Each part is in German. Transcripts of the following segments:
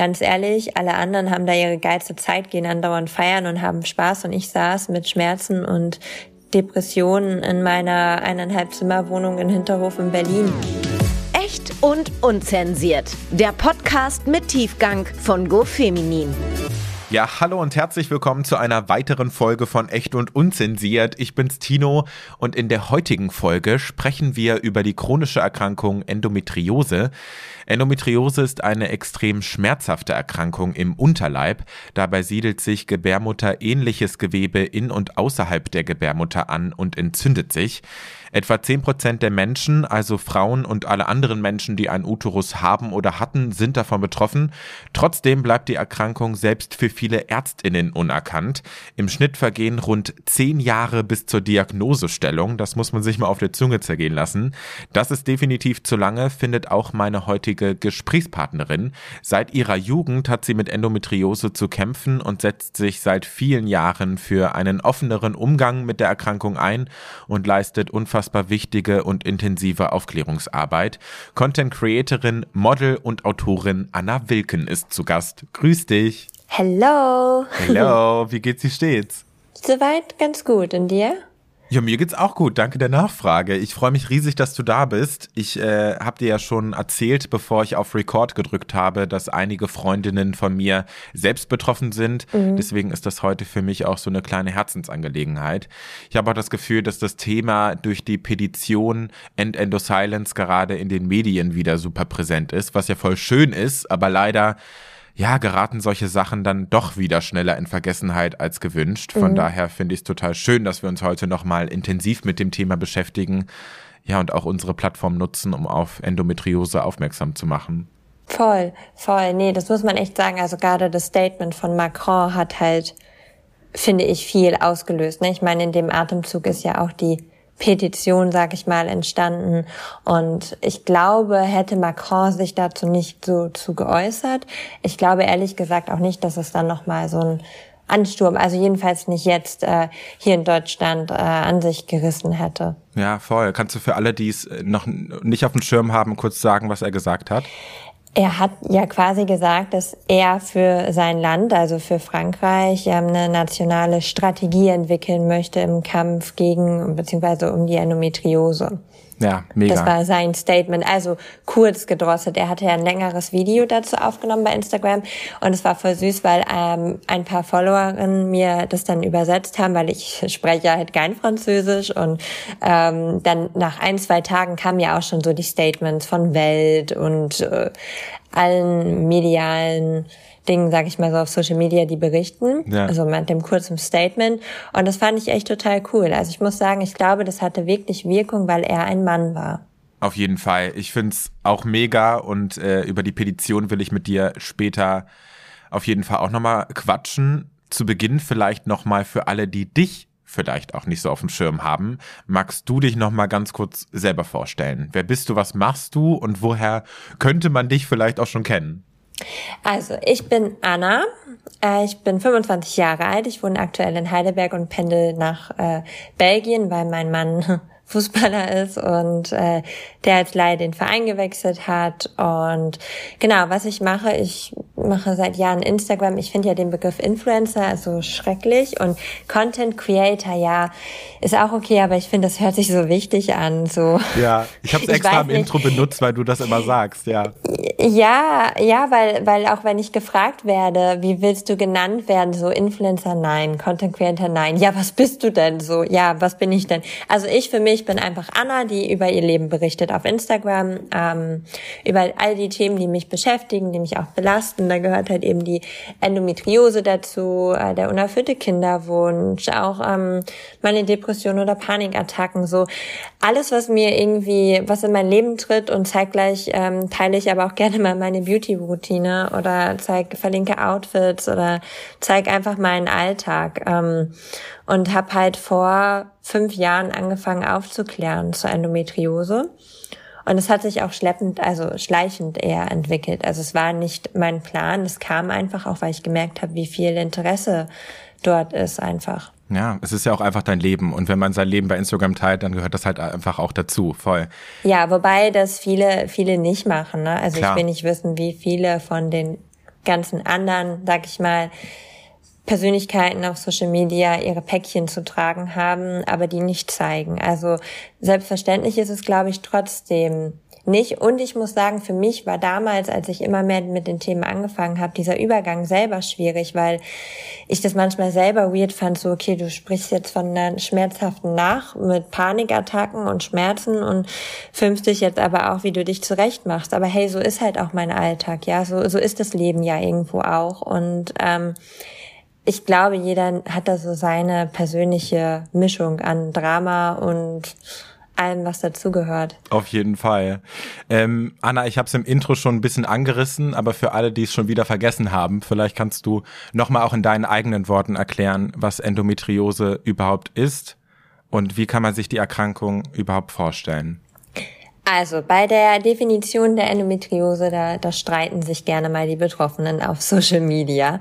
ganz ehrlich, alle anderen haben da ihre geilste Zeit, gehen andauernd feiern und haben Spaß und ich saß mit Schmerzen und Depressionen in meiner eineinhalb Zimmerwohnung in Hinterhof in Berlin. Echt und unzensiert. Der Podcast mit Tiefgang von GoFeminin. Ja, hallo und herzlich willkommen zu einer weiteren Folge von Echt und Unzensiert. Ich bin's Tino und in der heutigen Folge sprechen wir über die chronische Erkrankung Endometriose. Endometriose ist eine extrem schmerzhafte Erkrankung im Unterleib. Dabei siedelt sich Gebärmutter ähnliches Gewebe in und außerhalb der Gebärmutter an und entzündet sich. Etwa 10% der Menschen, also Frauen und alle anderen Menschen, die einen Uterus haben oder hatten, sind davon betroffen. Trotzdem bleibt die Erkrankung selbst für viele Ärztinnen unerkannt. Im Schnitt vergehen rund 10 Jahre bis zur Diagnosestellung. Das muss man sich mal auf der Zunge zergehen lassen. Das ist definitiv zu lange, findet auch meine heutige Gesprächspartnerin. Seit ihrer Jugend hat sie mit Endometriose zu kämpfen und setzt sich seit vielen Jahren für einen offeneren Umgang mit der Erkrankung ein und leistet unfassbar wichtige und intensive Aufklärungsarbeit. Content Creatorin, Model und Autorin Anna Wilken ist zu Gast. Grüß dich. Hello. Hello, wie geht's dir stets? Soweit ganz gut. Und dir? Ja, mir geht's auch gut. Danke der Nachfrage. Ich freue mich riesig, dass du da bist. Ich äh, habe dir ja schon erzählt, bevor ich auf Record gedrückt habe, dass einige Freundinnen von mir selbst betroffen sind. Mhm. Deswegen ist das heute für mich auch so eine kleine Herzensangelegenheit. Ich habe auch das Gefühl, dass das Thema durch die Petition End Endo Silence gerade in den Medien wieder super präsent ist, was ja voll schön ist, aber leider ja, geraten solche Sachen dann doch wieder schneller in Vergessenheit als gewünscht. Von mhm. daher finde ich es total schön, dass wir uns heute nochmal intensiv mit dem Thema beschäftigen. Ja, und auch unsere Plattform nutzen, um auf Endometriose aufmerksam zu machen. Voll, voll. Nee, das muss man echt sagen. Also gerade das Statement von Macron hat halt, finde ich, viel ausgelöst. Ne? Ich meine, in dem Atemzug ist ja auch die Petition, sag ich mal, entstanden. Und ich glaube, hätte Macron sich dazu nicht so zu geäußert, ich glaube ehrlich gesagt auch nicht, dass es dann nochmal so ein Ansturm, also jedenfalls nicht jetzt äh, hier in Deutschland äh, an sich gerissen hätte. Ja, voll. Kannst du für alle, die es noch nicht auf dem Schirm haben, kurz sagen, was er gesagt hat? Er hat ja quasi gesagt, dass er für sein Land, also für Frankreich, eine nationale Strategie entwickeln möchte im Kampf gegen bzw. um die Endometriose. Ja, mega. Das war sein Statement. Also kurz gedrosselt. Er hatte ja ein längeres Video dazu aufgenommen bei Instagram und es war voll süß, weil ähm, ein paar Followerinnen mir das dann übersetzt haben, weil ich spreche halt kein Französisch und ähm, dann nach ein, zwei Tagen kamen ja auch schon so die Statements von Welt und äh, allen medialen Dingen, sage ich mal so auf Social Media, die berichten, ja. also mit dem kurzen Statement. Und das fand ich echt total cool. Also ich muss sagen, ich glaube, das hatte wirklich Wirkung, weil er ein Mann war. Auf jeden Fall. Ich find's auch mega und äh, über die Petition will ich mit dir später auf jeden Fall auch nochmal quatschen. Zu Beginn vielleicht nochmal für alle, die dich vielleicht auch nicht so auf dem Schirm haben. Magst du dich noch mal ganz kurz selber vorstellen? Wer bist du, was machst du und woher könnte man dich vielleicht auch schon kennen? Also, ich bin Anna. Äh, ich bin 25 Jahre alt. Ich wohne aktuell in Heidelberg und pendel nach äh, Belgien, weil mein Mann Fußballer ist und äh, der als Laie den Verein gewechselt hat. Und genau, was ich mache, ich mache seit Jahren Instagram. Ich finde ja den Begriff Influencer also schrecklich und Content Creator, ja, ist auch okay, aber ich finde, das hört sich so wichtig an. So. Ja, ich habe es extra im nicht. Intro benutzt, weil du das immer sagst, ja. Ja, ja, weil, weil auch wenn ich gefragt werde, wie willst du genannt werden, so Influencer, nein, Content Creator, nein. Ja, was bist du denn so? Ja, was bin ich denn? Also ich für mich bin einfach Anna, die über ihr Leben berichtet auf Instagram, ähm, über all die Themen, die mich beschäftigen, die mich auch belasten. Da gehört halt eben die Endometriose dazu, äh, der unerfüllte Kinderwunsch, auch ähm, meine Depression oder Panikattacken, so alles, was mir irgendwie, was in mein Leben tritt und zeitgleich ähm, teile ich aber auch gerne mal meine Beauty-Routine oder zeig, verlinke Outfits oder zeig einfach meinen Alltag. Ähm, und habe halt vor fünf Jahren angefangen aufzuklären zur Endometriose. Und es hat sich auch schleppend, also schleichend eher entwickelt. Also es war nicht mein Plan, es kam einfach auch, weil ich gemerkt habe, wie viel Interesse dort ist einfach. Ja, es ist ja auch einfach dein Leben. Und wenn man sein Leben bei Instagram teilt, dann gehört das halt einfach auch dazu, voll. Ja, wobei das viele, viele nicht machen. Ne? Also Klar. ich will nicht wissen, wie viele von den ganzen anderen, sag ich mal, Persönlichkeiten auf Social Media ihre Päckchen zu tragen haben, aber die nicht zeigen. Also selbstverständlich ist es, glaube ich, trotzdem nicht. Und ich muss sagen, für mich war damals, als ich immer mehr mit den Themen angefangen habe, dieser Übergang selber schwierig, weil ich das manchmal selber weird fand, so, okay, du sprichst jetzt von einer schmerzhaften Nach mit Panikattacken und Schmerzen und filmst dich jetzt aber auch, wie du dich zurecht machst. Aber hey, so ist halt auch mein Alltag, ja, so, so ist das Leben ja irgendwo auch. Und ähm, ich glaube, jeder hat da so seine persönliche Mischung an Drama und allem, was dazugehört. Auf jeden Fall. Ähm, Anna, ich habe es im Intro schon ein bisschen angerissen, aber für alle, die es schon wieder vergessen haben, vielleicht kannst du nochmal auch in deinen eigenen Worten erklären, was Endometriose überhaupt ist und wie kann man sich die Erkrankung überhaupt vorstellen. Also bei der Definition der Endometriose, da, da streiten sich gerne mal die Betroffenen auf Social Media.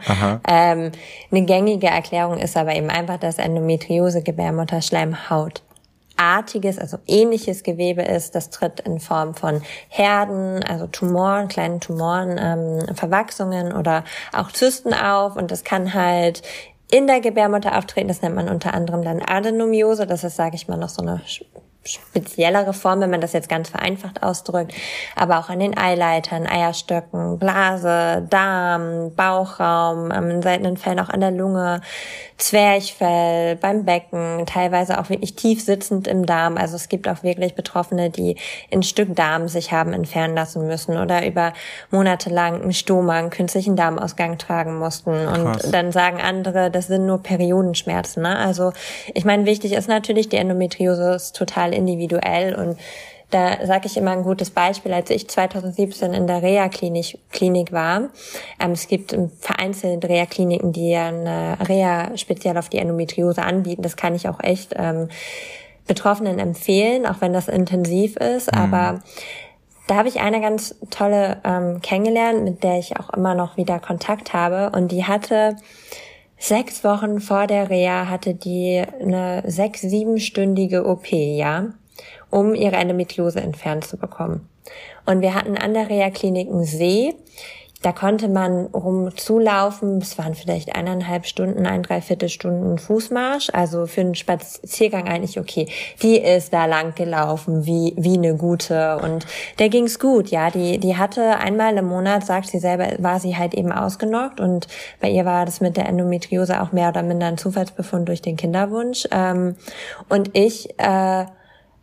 Ähm, eine gängige Erklärung ist aber eben einfach, dass Endometriose Gebärmutterschleimhaut artiges, also ähnliches Gewebe ist. Das tritt in Form von Herden, also Tumoren, kleinen Tumoren, ähm, Verwachsungen oder auch Zysten auf. Und das kann halt in der Gebärmutter auftreten. Das nennt man unter anderem dann Adenomiose. Das ist, sage ich mal, noch so eine speziellere Form, wenn man das jetzt ganz vereinfacht ausdrückt, aber auch an den Eileitern, Eierstöcken, Blase, Darm, Bauchraum, in seltenen Fällen auch an der Lunge, Zwerchfell, beim Becken, teilweise auch wirklich tief sitzend im Darm. Also es gibt auch wirklich Betroffene, die ein Stück Darm sich haben entfernen lassen müssen oder über Monate lang einen Stoma, einen künstlichen Darmausgang tragen mussten. Und Krass. dann sagen andere, das sind nur Periodenschmerzen. Ne? Also ich meine, wichtig ist natürlich, die Endometriose ist total individuell und da sage ich immer ein gutes Beispiel, als ich 2017 in der Reha-Klinik Klinik war. Ähm, es gibt vereinzelt Reha-Kliniken, die eine Reha speziell auf die Endometriose anbieten. Das kann ich auch echt ähm, Betroffenen empfehlen, auch wenn das intensiv ist. Mhm. Aber da habe ich eine ganz tolle ähm, kennengelernt, mit der ich auch immer noch wieder Kontakt habe. Und die hatte sechs Wochen vor der Reha hatte die eine sechs, siebenstündige OP, ja um ihre Endometriose entfernt zu bekommen. Und wir hatten an der Reha-Klinik See. Da konnte man rumzulaufen. Es waren vielleicht eineinhalb Stunden, ein, dreiviertel Stunden Fußmarsch. Also für einen Spaziergang eigentlich okay. Die ist da lang gelaufen, wie, wie eine gute. Und der ging's gut, ja. Die, die hatte einmal im Monat, sagt sie selber, war sie halt eben ausgenockt. Und bei ihr war das mit der Endometriose auch mehr oder minder ein Zufallsbefund durch den Kinderwunsch. Ähm, und ich, äh,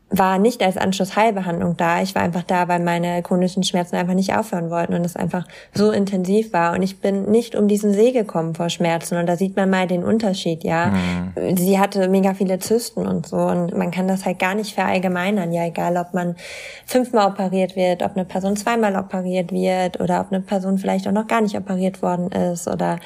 war nicht als Anschlussheilbehandlung da. Ich war einfach da, weil meine chronischen Schmerzen einfach nicht aufhören wollten und es einfach so intensiv war. Und ich bin nicht um diesen See gekommen vor Schmerzen. Und da sieht man mal den Unterschied, ja. Mhm. Sie hatte mega viele Zysten und so. Und man kann das halt gar nicht verallgemeinern. Ja, egal, ob man fünfmal operiert wird, ob eine Person zweimal operiert wird oder ob eine Person vielleicht auch noch gar nicht operiert worden ist oder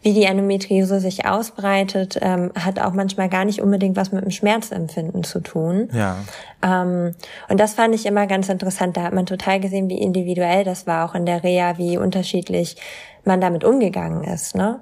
wie die Endometriose sich ausbreitet, ähm, hat auch manchmal gar nicht unbedingt was mit dem Schmerzempfinden zu tun. Ja. Ähm, und das fand ich immer ganz interessant. Da hat man total gesehen, wie individuell das war, auch in der Reha, wie unterschiedlich man damit umgegangen ist. Ne?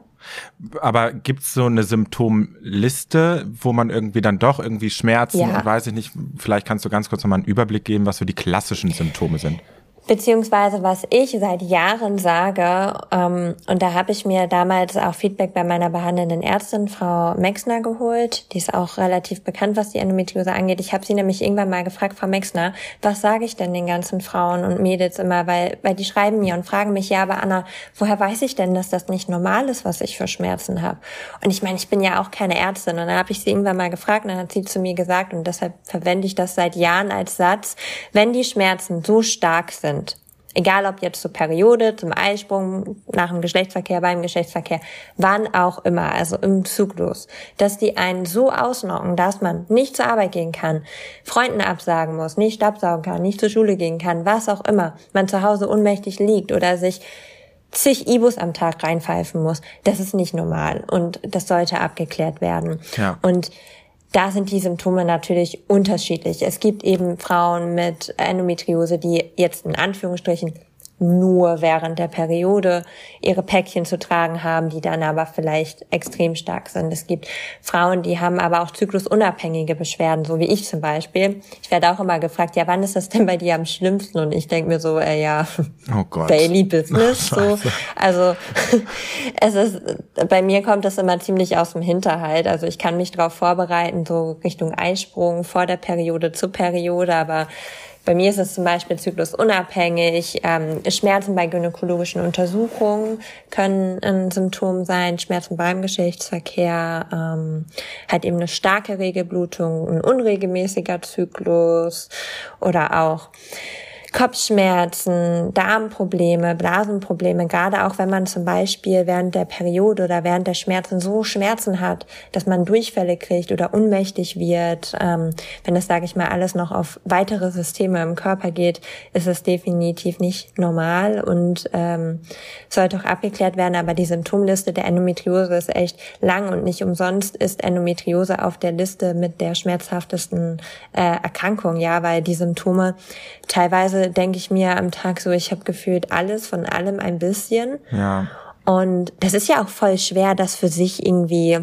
Aber gibt's so eine Symptomliste, wo man irgendwie dann doch irgendwie Schmerzen ja. und weiß ich nicht, vielleicht kannst du ganz kurz nochmal einen Überblick geben, was so die klassischen Symptome sind. Beziehungsweise was ich seit Jahren sage, ähm, und da habe ich mir damals auch Feedback bei meiner behandelnden Ärztin, Frau Mexner, geholt. Die ist auch relativ bekannt, was die Endometriose angeht. Ich habe sie nämlich irgendwann mal gefragt, Frau Mexner, was sage ich denn den ganzen Frauen und Mädels immer? Weil, weil die schreiben mir und fragen mich, ja, aber Anna, woher weiß ich denn, dass das nicht normal ist, was ich für Schmerzen habe? Und ich meine, ich bin ja auch keine Ärztin. Und dann habe ich sie irgendwann mal gefragt und dann hat sie zu mir gesagt, und deshalb verwende ich das seit Jahren als Satz, wenn die Schmerzen so stark sind, sind. Egal ob jetzt zur Periode, zum Eisprung, nach dem Geschlechtsverkehr, beim Geschlechtsverkehr, wann auch immer, also im Zyklus, dass die einen so ausnocken, dass man nicht zur Arbeit gehen kann, Freunden absagen muss, nicht absaugen kann, nicht zur Schule gehen kann, was auch immer, man zu Hause unmächtig liegt oder sich zig Ibus am Tag reinpfeifen muss, das ist nicht normal und das sollte abgeklärt werden. Ja. Und da sind die Symptome natürlich unterschiedlich. Es gibt eben Frauen mit Endometriose, die jetzt in Anführungsstrichen nur während der Periode ihre Päckchen zu tragen haben, die dann aber vielleicht extrem stark sind. Es gibt Frauen, die haben aber auch zyklusunabhängige Beschwerden, so wie ich zum Beispiel. Ich werde auch immer gefragt, ja, wann ist das denn bei dir am schlimmsten? Und ich denke mir so, äh, ja, oh Daily Business. so. Also es ist, bei mir kommt das immer ziemlich aus dem Hinterhalt. Also ich kann mich darauf vorbereiten, so Richtung Eisprung vor der Periode zur Periode, aber bei mir ist es zum Beispiel zyklusunabhängig. Ähm, Schmerzen bei gynäkologischen Untersuchungen können ein Symptom sein. Schmerzen beim Geschlechtsverkehr, ähm, halt eben eine starke Regelblutung, ein unregelmäßiger Zyklus oder auch Kopfschmerzen, Darmprobleme, Blasenprobleme, gerade auch wenn man zum Beispiel während der Periode oder während der Schmerzen so Schmerzen hat, dass man Durchfälle kriegt oder unmächtig wird. Ähm, wenn das, sage ich mal, alles noch auf weitere Systeme im Körper geht, ist es definitiv nicht normal und ähm, sollte auch abgeklärt werden. Aber die Symptomliste der Endometriose ist echt lang und nicht umsonst ist Endometriose auf der Liste mit der schmerzhaftesten äh, Erkrankung, ja, weil die Symptome teilweise denke ich mir am Tag so, ich habe gefühlt alles von allem ein bisschen. Ja. Und das ist ja auch voll schwer, das für sich irgendwie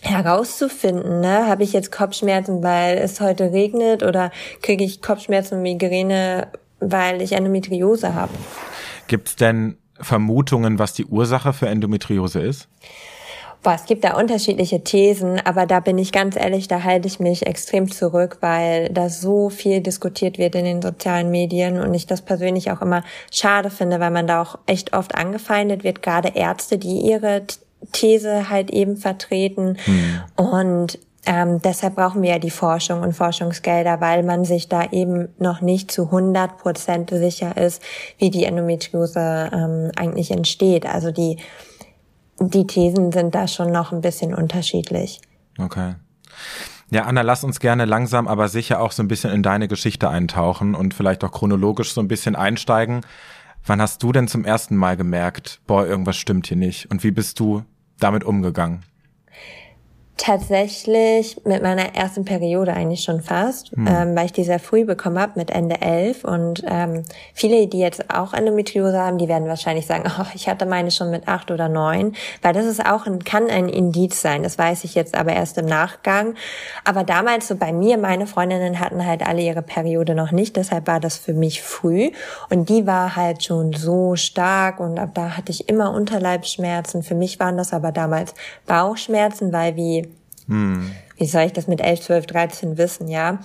herauszufinden, ne? Habe ich jetzt Kopfschmerzen, weil es heute regnet oder kriege ich Kopfschmerzen und Migräne, weil ich Endometriose habe? Gibt's denn Vermutungen, was die Ursache für Endometriose ist? Boah, es gibt da unterschiedliche Thesen, aber da bin ich ganz ehrlich, da halte ich mich extrem zurück, weil da so viel diskutiert wird in den sozialen Medien und ich das persönlich auch immer schade finde, weil man da auch echt oft angefeindet wird, gerade Ärzte, die ihre These halt eben vertreten. Hm. Und ähm, deshalb brauchen wir ja die Forschung und Forschungsgelder, weil man sich da eben noch nicht zu 100 Prozent sicher ist, wie die Endometriose ähm, eigentlich entsteht. Also die die Thesen sind da schon noch ein bisschen unterschiedlich. Okay. Ja, Anna, lass uns gerne langsam, aber sicher auch so ein bisschen in deine Geschichte eintauchen und vielleicht auch chronologisch so ein bisschen einsteigen. Wann hast du denn zum ersten Mal gemerkt, boah, irgendwas stimmt hier nicht? Und wie bist du damit umgegangen? Tatsächlich mit meiner ersten Periode eigentlich schon fast, hm. ähm, weil ich die sehr früh bekommen habe mit Ende elf und ähm, viele, die jetzt auch Endometriose haben, die werden wahrscheinlich sagen, oh, ich hatte meine schon mit acht oder neun, weil das ist auch ein, kann ein Indiz sein. Das weiß ich jetzt aber erst im Nachgang. Aber damals so bei mir, meine Freundinnen hatten halt alle ihre Periode noch nicht, deshalb war das für mich früh und die war halt schon so stark und ab da hatte ich immer Unterleibsschmerzen. Für mich waren das aber damals Bauchschmerzen, weil wie hm. Wie soll ich das mit 11, 12, 13 wissen, ja?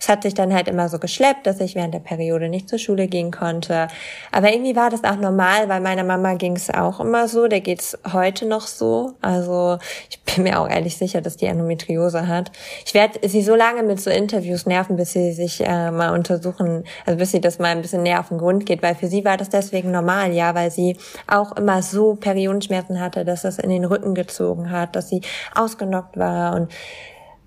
Es hat sich dann halt immer so geschleppt, dass ich während der Periode nicht zur Schule gehen konnte. Aber irgendwie war das auch normal, weil meiner Mama ging es auch immer so. Der geht's heute noch so. Also ich bin mir auch ehrlich sicher, dass die Endometriose hat. Ich werde sie so lange mit so Interviews nerven, bis sie sich äh, mal untersuchen, also bis sie das mal ein bisschen näher auf den Grund geht, weil für sie war das deswegen normal, ja, weil sie auch immer so Periodenschmerzen hatte, dass das in den Rücken gezogen hat, dass sie ausgenockt war und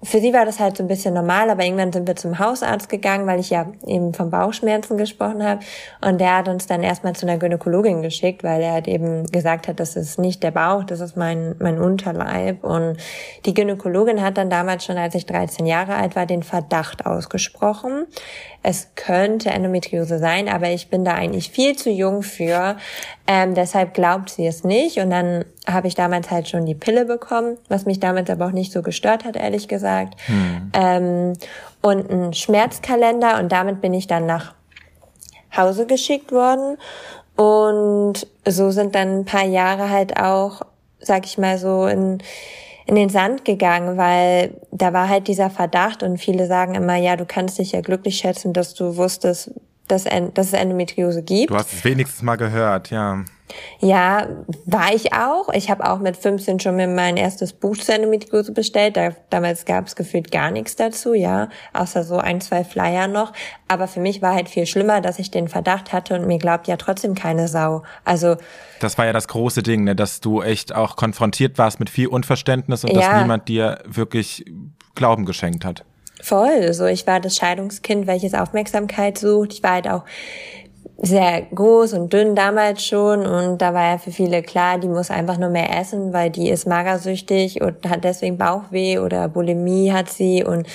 für sie war das halt so ein bisschen normal, aber irgendwann sind wir zum Hausarzt gegangen, weil ich ja eben von Bauchschmerzen gesprochen habe. Und der hat uns dann erstmal zu einer Gynäkologin geschickt, weil er halt eben gesagt hat, das ist nicht der Bauch, das ist mein, mein Unterleib. Und die Gynäkologin hat dann damals schon, als ich 13 Jahre alt war, den Verdacht ausgesprochen es könnte Endometriose sein, aber ich bin da eigentlich viel zu jung für. Ähm, deshalb glaubt sie es nicht. Und dann habe ich damals halt schon die Pille bekommen, was mich damals aber auch nicht so gestört hat, ehrlich gesagt. Hm. Ähm, und einen Schmerzkalender und damit bin ich dann nach Hause geschickt worden. Und so sind dann ein paar Jahre halt auch, sag ich mal so, in in den Sand gegangen, weil da war halt dieser Verdacht und viele sagen immer, ja, du kannst dich ja glücklich schätzen, dass du wusstest, dass, dass es Endometriose gibt. Du hast es wenigstens mal gehört, ja. Ja, war ich auch. Ich habe auch mit 15 schon mir mein erstes Buch zur Endometriose bestellt. Da, damals gab es gefühlt gar nichts dazu, ja, außer so ein, zwei Flyer noch. Aber für mich war halt viel schlimmer, dass ich den Verdacht hatte und mir glaubt ja trotzdem keine Sau. Also das war ja das große Ding, ne, dass du echt auch konfrontiert warst mit viel Unverständnis und ja. dass niemand dir wirklich Glauben geschenkt hat. Voll. So, ich war das Scheidungskind, welches Aufmerksamkeit sucht. Ich war halt auch sehr groß und dünn damals schon und da war ja für viele klar, die muss einfach nur mehr essen, weil die ist magersüchtig und hat deswegen Bauchweh oder Bulimie hat sie und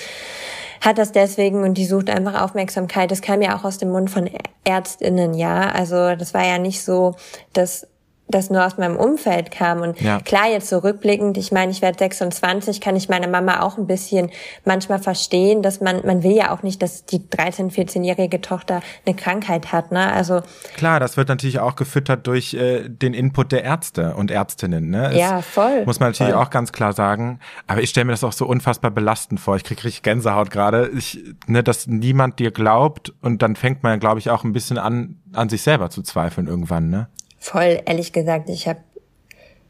hat das deswegen und die sucht einfach Aufmerksamkeit. Das kam ja auch aus dem Mund von Ärztinnen, ja. Also das war ja nicht so, dass das nur aus meinem Umfeld kam. Und ja. klar, jetzt so rückblickend, ich meine, ich werde 26, kann ich meine Mama auch ein bisschen manchmal verstehen, dass man, man will ja auch nicht, dass die 13-, 14-jährige Tochter eine Krankheit hat, ne? Also. Klar, das wird natürlich auch gefüttert durch äh, den Input der Ärzte und Ärztinnen, ne? Es ja, voll. Muss man natürlich voll. auch ganz klar sagen. Aber ich stelle mir das auch so unfassbar belastend vor. Ich kriege richtig Gänsehaut gerade, ich, ne, dass niemand dir glaubt und dann fängt man, glaube ich, auch ein bisschen an, an sich selber zu zweifeln irgendwann, ne? Voll, ehrlich gesagt, ich habe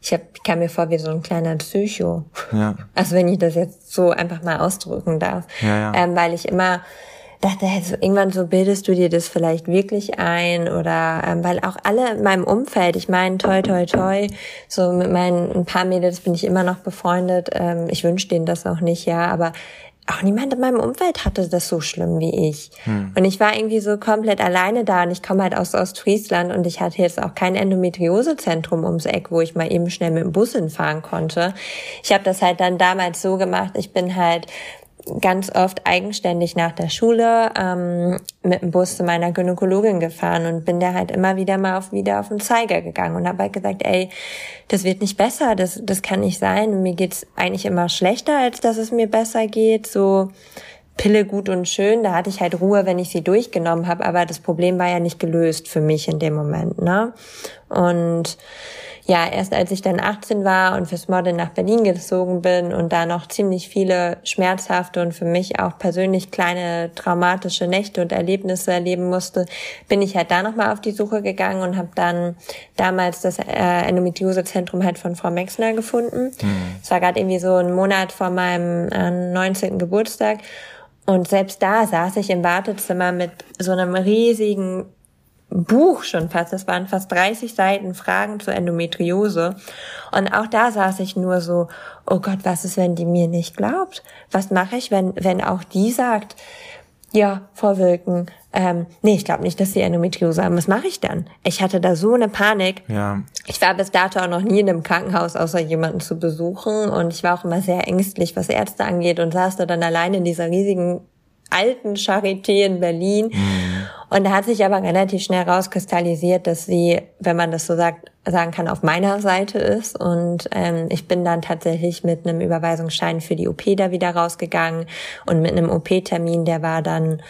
ich hab, ich kam mir vor wie so ein kleiner Psycho. Ja. Also wenn ich das jetzt so einfach mal ausdrücken darf. Ja, ja. Ähm, weil ich immer dachte, also irgendwann so bildest du dir das vielleicht wirklich ein oder ähm, weil auch alle in meinem Umfeld, ich meine, toi, toi, toi, so mit meinen ein paar Mädels bin ich immer noch befreundet. Ähm, ich wünsche denen das auch nicht, ja, aber auch niemand in meinem Umfeld hatte das so schlimm wie ich. Hm. Und ich war irgendwie so komplett alleine da und ich komme halt aus Ostfriesland und ich hatte jetzt auch kein Endometriosezentrum ums Eck, wo ich mal eben schnell mit dem Bus hinfahren konnte. Ich habe das halt dann damals so gemacht, ich bin halt ganz oft eigenständig nach der Schule ähm, mit dem Bus zu meiner Gynäkologin gefahren und bin da halt immer wieder mal auf, wieder auf den Zeiger gegangen und habe halt gesagt, ey, das wird nicht besser, das, das kann nicht sein. mir geht's eigentlich immer schlechter, als dass es mir besser geht. So Pille gut und schön, da hatte ich halt Ruhe, wenn ich sie durchgenommen habe, aber das Problem war ja nicht gelöst für mich in dem Moment. Ne? Und ja, erst als ich dann 18 war und fürs Modeln nach Berlin gezogen bin und da noch ziemlich viele schmerzhafte und für mich auch persönlich kleine traumatische Nächte und Erlebnisse erleben musste, bin ich halt da nochmal auf die Suche gegangen und habe dann damals das äh, Endometriosezentrum halt von Frau Mexner gefunden. Es mhm. war gerade irgendwie so ein Monat vor meinem äh, 19. Geburtstag. Und selbst da saß ich im Wartezimmer mit so einem riesigen Buch schon fast. Das waren fast 30 Seiten Fragen zur Endometriose. Und auch da saß ich nur so, oh Gott, was ist, wenn die mir nicht glaubt? Was mache ich, wenn, wenn auch die sagt, ja, Frau Wilken, ähm, nee, ich glaube nicht, dass sie Endometriose haben. Was mache ich dann? Ich hatte da so eine Panik. Ja. Ich war bis dato auch noch nie in einem Krankenhaus, außer jemanden zu besuchen. Und ich war auch immer sehr ängstlich, was Ärzte angeht und saß da dann allein in dieser riesigen alten Charité in Berlin. Mhm. Und da hat sich aber relativ schnell rauskristallisiert, dass sie, wenn man das so sagt, sagen kann, auf meiner Seite ist. Und ähm, ich bin dann tatsächlich mit einem Überweisungsschein für die OP da wieder rausgegangen und mit einem OP-Termin, der war dann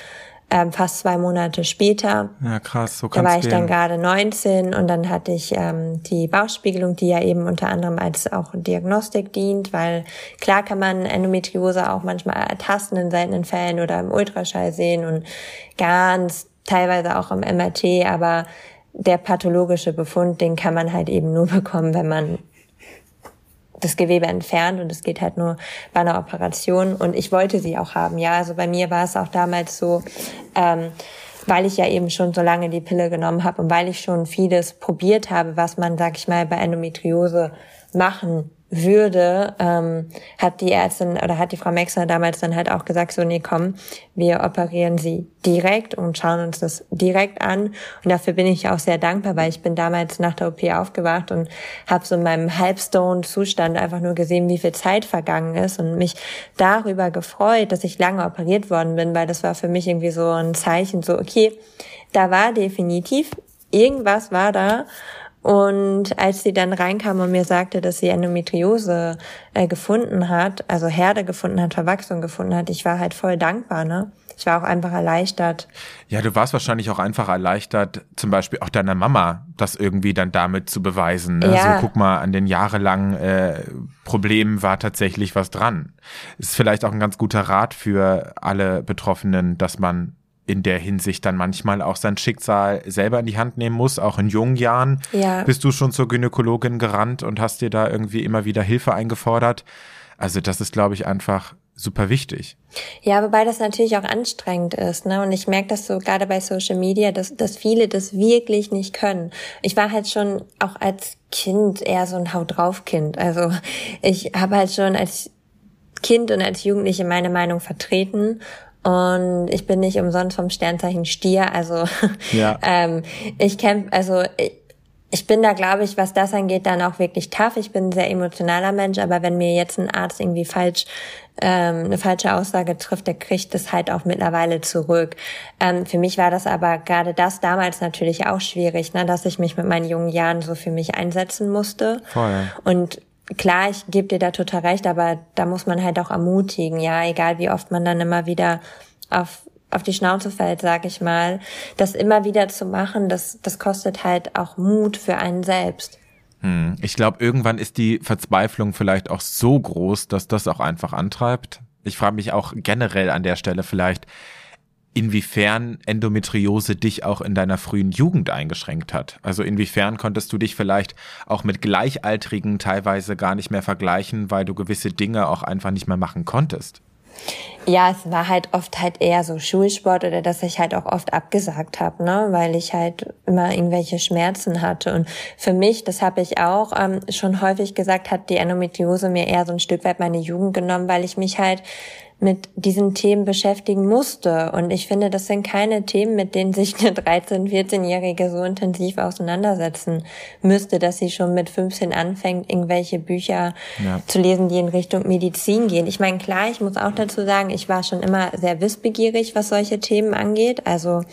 ähm, fast zwei Monate später. Ja, krass, so Da war ich gehen. dann gerade 19 und dann hatte ich ähm, die Bauchspiegelung, die ja eben unter anderem als auch Diagnostik dient, weil klar kann man Endometriose auch manchmal ertasten in seltenen Fällen oder im Ultraschall sehen und ganz teilweise auch im MRT, aber der pathologische Befund, den kann man halt eben nur bekommen, wenn man das Gewebe entfernt und es geht halt nur bei einer Operation und ich wollte sie auch haben. Ja, also bei mir war es auch damals so, ähm, weil ich ja eben schon so lange die Pille genommen habe und weil ich schon vieles probiert habe, was man, sag ich mal, bei Endometriose machen würde, ähm, hat die Ärztin oder hat die Frau Mexner damals dann halt auch gesagt, so, nee, komm, wir operieren sie direkt und schauen uns das direkt an. Und dafür bin ich auch sehr dankbar, weil ich bin damals nach der OP aufgewacht und habe so in meinem Halbstone-Zustand einfach nur gesehen, wie viel Zeit vergangen ist und mich darüber gefreut, dass ich lange operiert worden bin, weil das war für mich irgendwie so ein Zeichen, so, okay, da war definitiv, irgendwas war da und als sie dann reinkam und mir sagte, dass sie Endometriose äh, gefunden hat, also Herde gefunden hat, Verwachsung gefunden hat, ich war halt voll dankbar, ne? Ich war auch einfach erleichtert. Ja, du warst wahrscheinlich auch einfach erleichtert, zum Beispiel auch deiner Mama das irgendwie dann damit zu beweisen. Ne? Ja. So guck mal, an den jahrelangen äh, Problemen war tatsächlich was dran. Ist vielleicht auch ein ganz guter Rat für alle Betroffenen, dass man in der Hinsicht dann manchmal auch sein Schicksal selber in die Hand nehmen muss. Auch in jungen Jahren ja. bist du schon zur Gynäkologin gerannt und hast dir da irgendwie immer wieder Hilfe eingefordert. Also das ist, glaube ich, einfach super wichtig. Ja, wobei das natürlich auch anstrengend ist, ne? Und ich merke das so gerade bei Social Media, dass, dass viele das wirklich nicht können. Ich war halt schon auch als Kind eher so ein Haut drauf Kind. Also ich habe halt schon als Kind und als Jugendliche meine Meinung vertreten und ich bin nicht umsonst vom Sternzeichen Stier. Also ja. ähm, ich kämpfe, also ich, ich bin da, glaube ich, was das angeht, dann auch wirklich tough. Ich bin ein sehr emotionaler Mensch, aber wenn mir jetzt ein Arzt irgendwie falsch ähm, eine falsche Aussage trifft, der kriegt es halt auch mittlerweile zurück. Ähm, für mich war das aber gerade das damals natürlich auch schwierig, ne, dass ich mich mit meinen jungen Jahren so für mich einsetzen musste. Voll. Und klar, ich gebe dir da total recht, aber da muss man halt auch ermutigen, ja, egal wie oft man dann immer wieder auf auf die Schnauze fällt, sag ich mal, das immer wieder zu machen, das, das kostet halt auch Mut für einen selbst. Hm. Ich glaube, irgendwann ist die Verzweiflung vielleicht auch so groß, dass das auch einfach antreibt. Ich frage mich auch generell an der Stelle vielleicht, inwiefern Endometriose dich auch in deiner frühen Jugend eingeschränkt hat. Also inwiefern konntest du dich vielleicht auch mit Gleichaltrigen teilweise gar nicht mehr vergleichen, weil du gewisse Dinge auch einfach nicht mehr machen konntest. Ja, es war halt oft halt eher so Schulsport oder dass ich halt auch oft abgesagt habe, ne, weil ich halt immer irgendwelche Schmerzen hatte. Und für mich, das habe ich auch ähm, schon häufig gesagt, hat die Endometriose mir eher so ein Stück weit meine Jugend genommen, weil ich mich halt mit diesen Themen beschäftigen musste. Und ich finde, das sind keine Themen, mit denen sich eine 13-, 14-Jährige so intensiv auseinandersetzen müsste, dass sie schon mit 15 anfängt, irgendwelche Bücher ja. zu lesen, die in Richtung Medizin gehen. Ich meine, klar, ich muss auch dazu sagen, ich war schon immer sehr wissbegierig, was solche Themen angeht. Also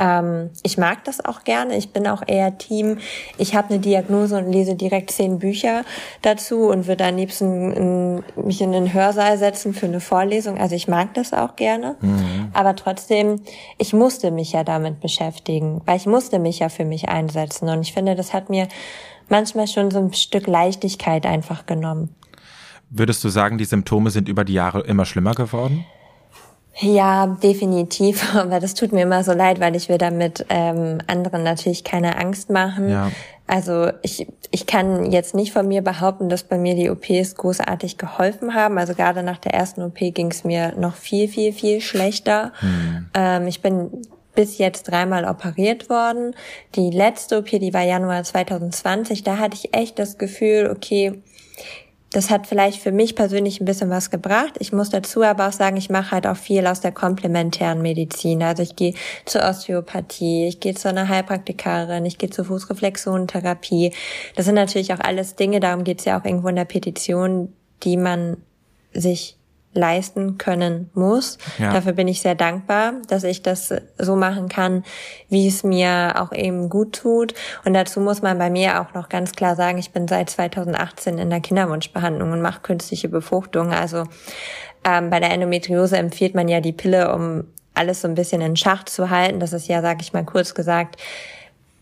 ähm, ich mag das auch gerne. Ich bin auch eher Team. Ich habe eine Diagnose und lese direkt zehn Bücher dazu und würde am liebsten in, mich in den Hörsaal setzen für eine Vorlesung. Also ich mag das auch gerne. Mhm. Aber trotzdem, ich musste mich ja damit beschäftigen, weil ich musste mich ja für mich einsetzen. Und ich finde, das hat mir manchmal schon so ein Stück Leichtigkeit einfach genommen. Würdest du sagen, die Symptome sind über die Jahre immer schlimmer geworden? Ja, definitiv. Aber das tut mir immer so leid, weil ich will damit ähm, anderen natürlich keine Angst machen. Ja. Also ich, ich kann jetzt nicht von mir behaupten, dass bei mir die OPs großartig geholfen haben. Also gerade nach der ersten OP ging es mir noch viel, viel, viel schlechter. Hm. Ähm, ich bin bis jetzt dreimal operiert worden. Die letzte OP, die war Januar 2020, da hatte ich echt das Gefühl, okay, das hat vielleicht für mich persönlich ein bisschen was gebracht. Ich muss dazu aber auch sagen, ich mache halt auch viel aus der komplementären Medizin. Also ich gehe zur Osteopathie, ich gehe zu einer Heilpraktikerin, ich gehe zur Fußreflexionentherapie. Das sind natürlich auch alles Dinge, darum geht es ja auch irgendwo in der Petition, die man sich leisten können muss. Ja. Dafür bin ich sehr dankbar, dass ich das so machen kann, wie es mir auch eben gut tut. Und dazu muss man bei mir auch noch ganz klar sagen, ich bin seit 2018 in der Kinderwunschbehandlung und mache künstliche Befruchtung. Also ähm, bei der Endometriose empfiehlt man ja die Pille, um alles so ein bisschen in Schach zu halten. Das ist ja, sag ich mal kurz gesagt,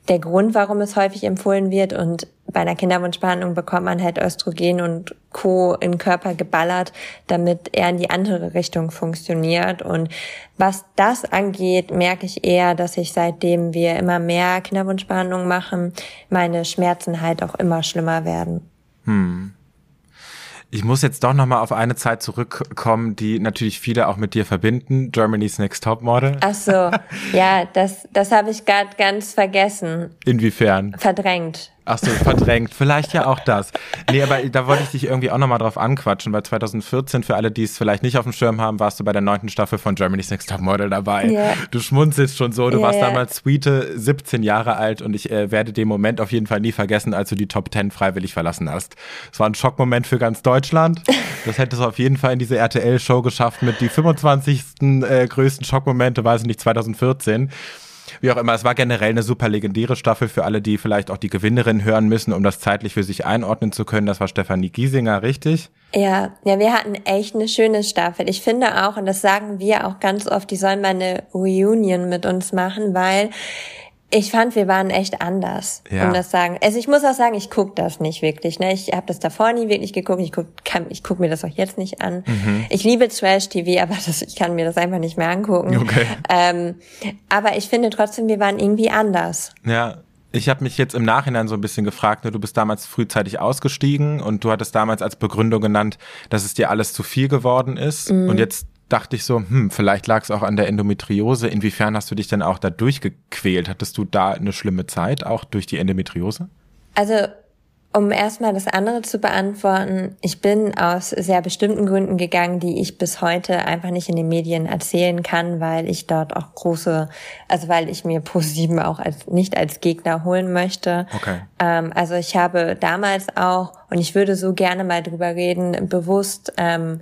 der Grund, warum es häufig empfohlen wird. Und bei einer Kinderwunschbehandlung bekommt man halt Östrogen und Co. in den Körper geballert, damit er in die andere Richtung funktioniert. Und was das angeht, merke ich eher, dass ich seitdem wir immer mehr Kinderwunschbehandlungen machen, meine Schmerzen halt auch immer schlimmer werden. Hm. Ich muss jetzt doch nochmal auf eine Zeit zurückkommen, die natürlich viele auch mit dir verbinden. Germany's Next Top Model. Ach so, ja, das, das habe ich gerade ganz vergessen. Inwiefern? Verdrängt. Ach so, verdrängt. Vielleicht ja auch das. Nee, aber da wollte ich dich irgendwie auch nochmal drauf anquatschen, weil 2014, für alle, die es vielleicht nicht auf dem Schirm haben, warst du bei der neunten Staffel von Germany's Next Top Model dabei. Yeah. Du schmunzelst schon so. Du yeah, warst damals sweete 17 Jahre alt und ich äh, werde den Moment auf jeden Fall nie vergessen, als du die Top 10 freiwillig verlassen hast. Es war ein Schockmoment für ganz Deutschland. Das hättest du auf jeden Fall in diese RTL-Show geschafft mit die 25. Äh, größten Schockmomente, weiß ich nicht, 2014 wie auch immer, es war generell eine super legendäre Staffel für alle, die vielleicht auch die Gewinnerin hören müssen, um das zeitlich für sich einordnen zu können. Das war Stefanie Giesinger, richtig? Ja, ja, wir hatten echt eine schöne Staffel. Ich finde auch, und das sagen wir auch ganz oft, die sollen mal eine Reunion mit uns machen, weil ich fand, wir waren echt anders, ja. um das sagen. Also ich muss auch sagen, ich guck das nicht wirklich. Ne? Ich habe das davor nie wirklich geguckt. Ich guck, kann, ich guck mir das auch jetzt nicht an. Mhm. Ich liebe Trash-TV, aber das, ich kann mir das einfach nicht mehr angucken. Okay. Ähm, aber ich finde trotzdem, wir waren irgendwie anders. Ja, ich habe mich jetzt im Nachhinein so ein bisschen gefragt, ne, du bist damals frühzeitig ausgestiegen und du hattest damals als Begründung genannt, dass es dir alles zu viel geworden ist. Mhm. Und jetzt dachte ich so, hm, vielleicht lag es auch an der Endometriose. Inwiefern hast du dich denn auch da durchgequält? Hattest du da eine schlimme Zeit, auch durch die Endometriose? Also um erstmal das andere zu beantworten, ich bin aus sehr bestimmten Gründen gegangen, die ich bis heute einfach nicht in den Medien erzählen kann, weil ich dort auch große, also weil ich mir ProSieben auch als nicht als Gegner holen möchte. Okay. Ähm, also ich habe damals auch, und ich würde so gerne mal drüber reden, bewusst ähm,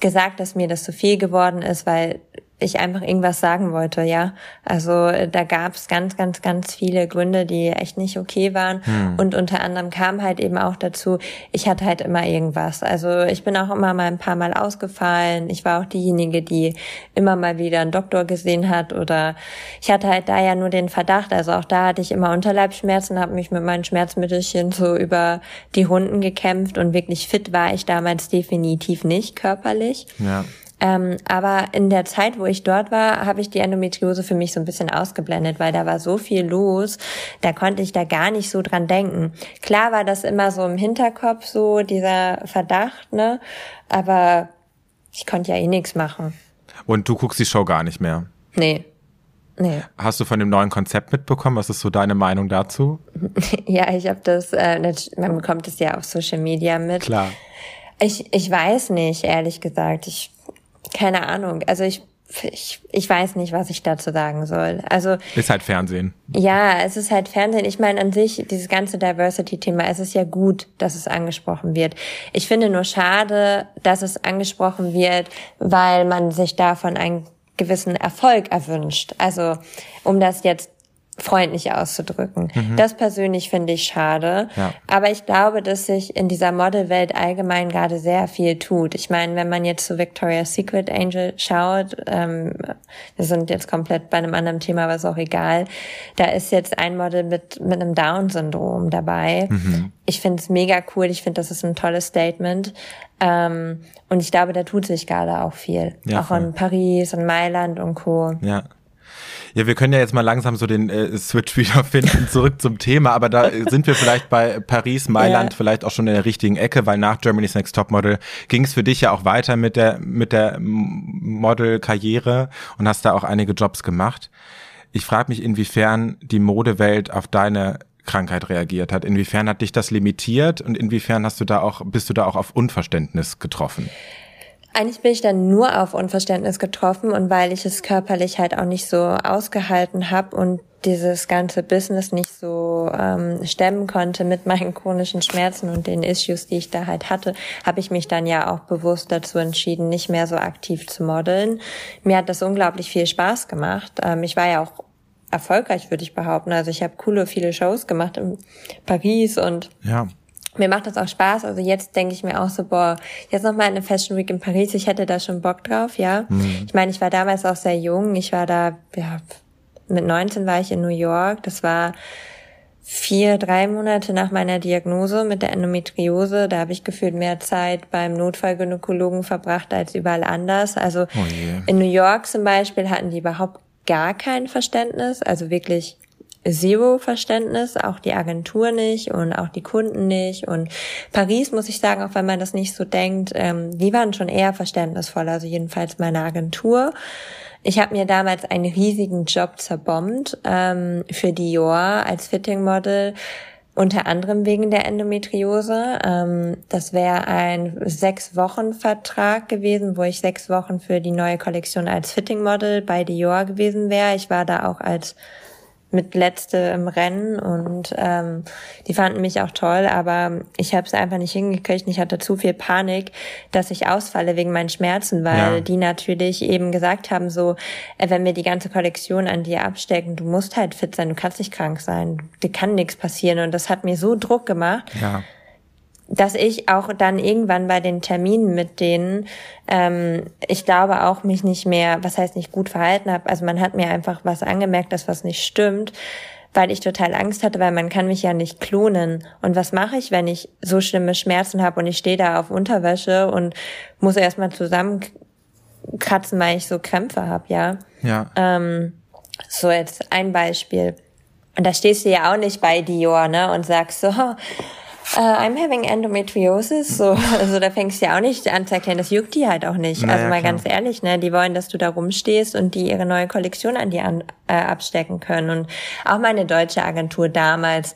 gesagt, dass mir das zu viel geworden ist, weil ich einfach irgendwas sagen wollte, ja. Also äh, da gab es ganz, ganz, ganz viele Gründe, die echt nicht okay waren. Hm. Und unter anderem kam halt eben auch dazu, ich hatte halt immer irgendwas. Also ich bin auch immer mal ein paar Mal ausgefallen. Ich war auch diejenige, die immer mal wieder einen Doktor gesehen hat. Oder ich hatte halt da ja nur den Verdacht. Also auch da hatte ich immer Unterleibschmerzen, habe mich mit meinen Schmerzmittelchen so über die Runden gekämpft. Und wirklich fit war ich damals definitiv nicht körperlich. Ja. Ähm, aber in der Zeit, wo ich dort war, habe ich die Endometriose für mich so ein bisschen ausgeblendet, weil da war so viel los, da konnte ich da gar nicht so dran denken. Klar war das immer so im Hinterkopf, so dieser Verdacht, ne? Aber ich konnte ja eh nichts machen. Und du guckst die Show gar nicht mehr? Nee. Nee. Hast du von dem neuen Konzept mitbekommen? Was ist so deine Meinung dazu? ja, ich habe das, äh, man bekommt es ja auf Social Media mit. Klar. Ich, ich weiß nicht, ehrlich gesagt. Ich keine Ahnung. Also ich, ich, ich weiß nicht, was ich dazu sagen soll. Also ist halt Fernsehen. Ja, es ist halt Fernsehen. Ich meine an sich dieses ganze Diversity-Thema. Es ist ja gut, dass es angesprochen wird. Ich finde nur schade, dass es angesprochen wird, weil man sich davon einen gewissen Erfolg erwünscht. Also um das jetzt freundlich auszudrücken. Mhm. Das persönlich finde ich schade. Ja. Aber ich glaube, dass sich in dieser Modelwelt allgemein gerade sehr viel tut. Ich meine, wenn man jetzt zu Victoria's Secret Angel schaut, ähm, wir sind jetzt komplett bei einem anderen Thema, aber ist auch egal. Da ist jetzt ein Model mit, mit einem Down-Syndrom dabei. Mhm. Ich finde es mega cool. Ich finde, das ist ein tolles Statement. Ähm, und ich glaube, da tut sich gerade auch viel. Ja, auch voll. in Paris und Mailand und Co. Ja. Ja, wir können ja jetzt mal langsam so den äh, Switch wieder finden, zurück zum Thema, aber da sind wir vielleicht bei Paris, Mailand, ja. vielleicht auch schon in der richtigen Ecke, weil nach Germany's Next Topmodel ging es für dich ja auch weiter mit der, mit der Model-Karriere und hast da auch einige Jobs gemacht. Ich frage mich, inwiefern die Modewelt auf deine Krankheit reagiert hat. Inwiefern hat dich das limitiert und inwiefern hast du da auch, bist du da auch auf Unverständnis getroffen? Eigentlich bin ich dann nur auf Unverständnis getroffen und weil ich es körperlich halt auch nicht so ausgehalten habe und dieses ganze Business nicht so ähm, stemmen konnte mit meinen chronischen Schmerzen und den Issues, die ich da halt hatte, habe ich mich dann ja auch bewusst dazu entschieden, nicht mehr so aktiv zu modeln. Mir hat das unglaublich viel Spaß gemacht. Ähm, ich war ja auch erfolgreich, würde ich behaupten. Also ich habe coole, viele Shows gemacht in Paris und ja mir macht das auch Spaß. Also jetzt denke ich mir auch so, boah, jetzt noch mal eine Fashion Week in Paris. Ich hätte da schon Bock drauf, ja. Mhm. Ich meine, ich war damals auch sehr jung. Ich war da, ja, mit 19 war ich in New York. Das war vier, drei Monate nach meiner Diagnose mit der Endometriose. Da habe ich gefühlt mehr Zeit beim Notfallgynäkologen verbracht als überall anders. Also oh in New York zum Beispiel hatten die überhaupt gar kein Verständnis. Also wirklich Zero Verständnis, auch die Agentur nicht und auch die Kunden nicht. Und Paris, muss ich sagen, auch wenn man das nicht so denkt, ähm, die waren schon eher verständnisvoll, also jedenfalls meine Agentur. Ich habe mir damals einen riesigen Job zerbombt ähm, für Dior als Fitting Model, unter anderem wegen der Endometriose. Ähm, das wäre ein sechs Wochen Vertrag gewesen, wo ich sechs Wochen für die neue Kollektion als Fitting Model bei Dior gewesen wäre. Ich war da auch als mit letzte im Rennen und ähm, die fanden mich auch toll, aber ich habe es einfach nicht hingekriegt. Ich hatte zu viel Panik, dass ich ausfalle wegen meinen Schmerzen, weil ja. die natürlich eben gesagt haben, so, äh, wenn wir die ganze Kollektion an dir abstecken, du musst halt fit sein, du kannst nicht krank sein, dir kann nichts passieren und das hat mir so Druck gemacht. Ja dass ich auch dann irgendwann bei den Terminen mit denen, ähm, ich glaube auch mich nicht mehr, was heißt nicht gut verhalten habe. Also man hat mir einfach was angemerkt, dass was nicht stimmt, weil ich total Angst hatte, weil man kann mich ja nicht klonen. Und was mache ich, wenn ich so schlimme Schmerzen habe und ich stehe da auf Unterwäsche und muss erstmal zusammenkratzen, weil ich so Krämpfe habe, ja. Ja. Ähm, so jetzt ein Beispiel. Und da stehst du ja auch nicht bei Dior, ne, und sagst so, uh, I'm having endometriosis. So, also da fängst du ja auch nicht an zu erklären, das juckt die halt auch nicht. Naja, also mal klar. ganz ehrlich, ne, die wollen, dass du da rumstehst und die ihre neue Kollektion an dir an, äh, abstecken können. Und auch meine deutsche Agentur damals,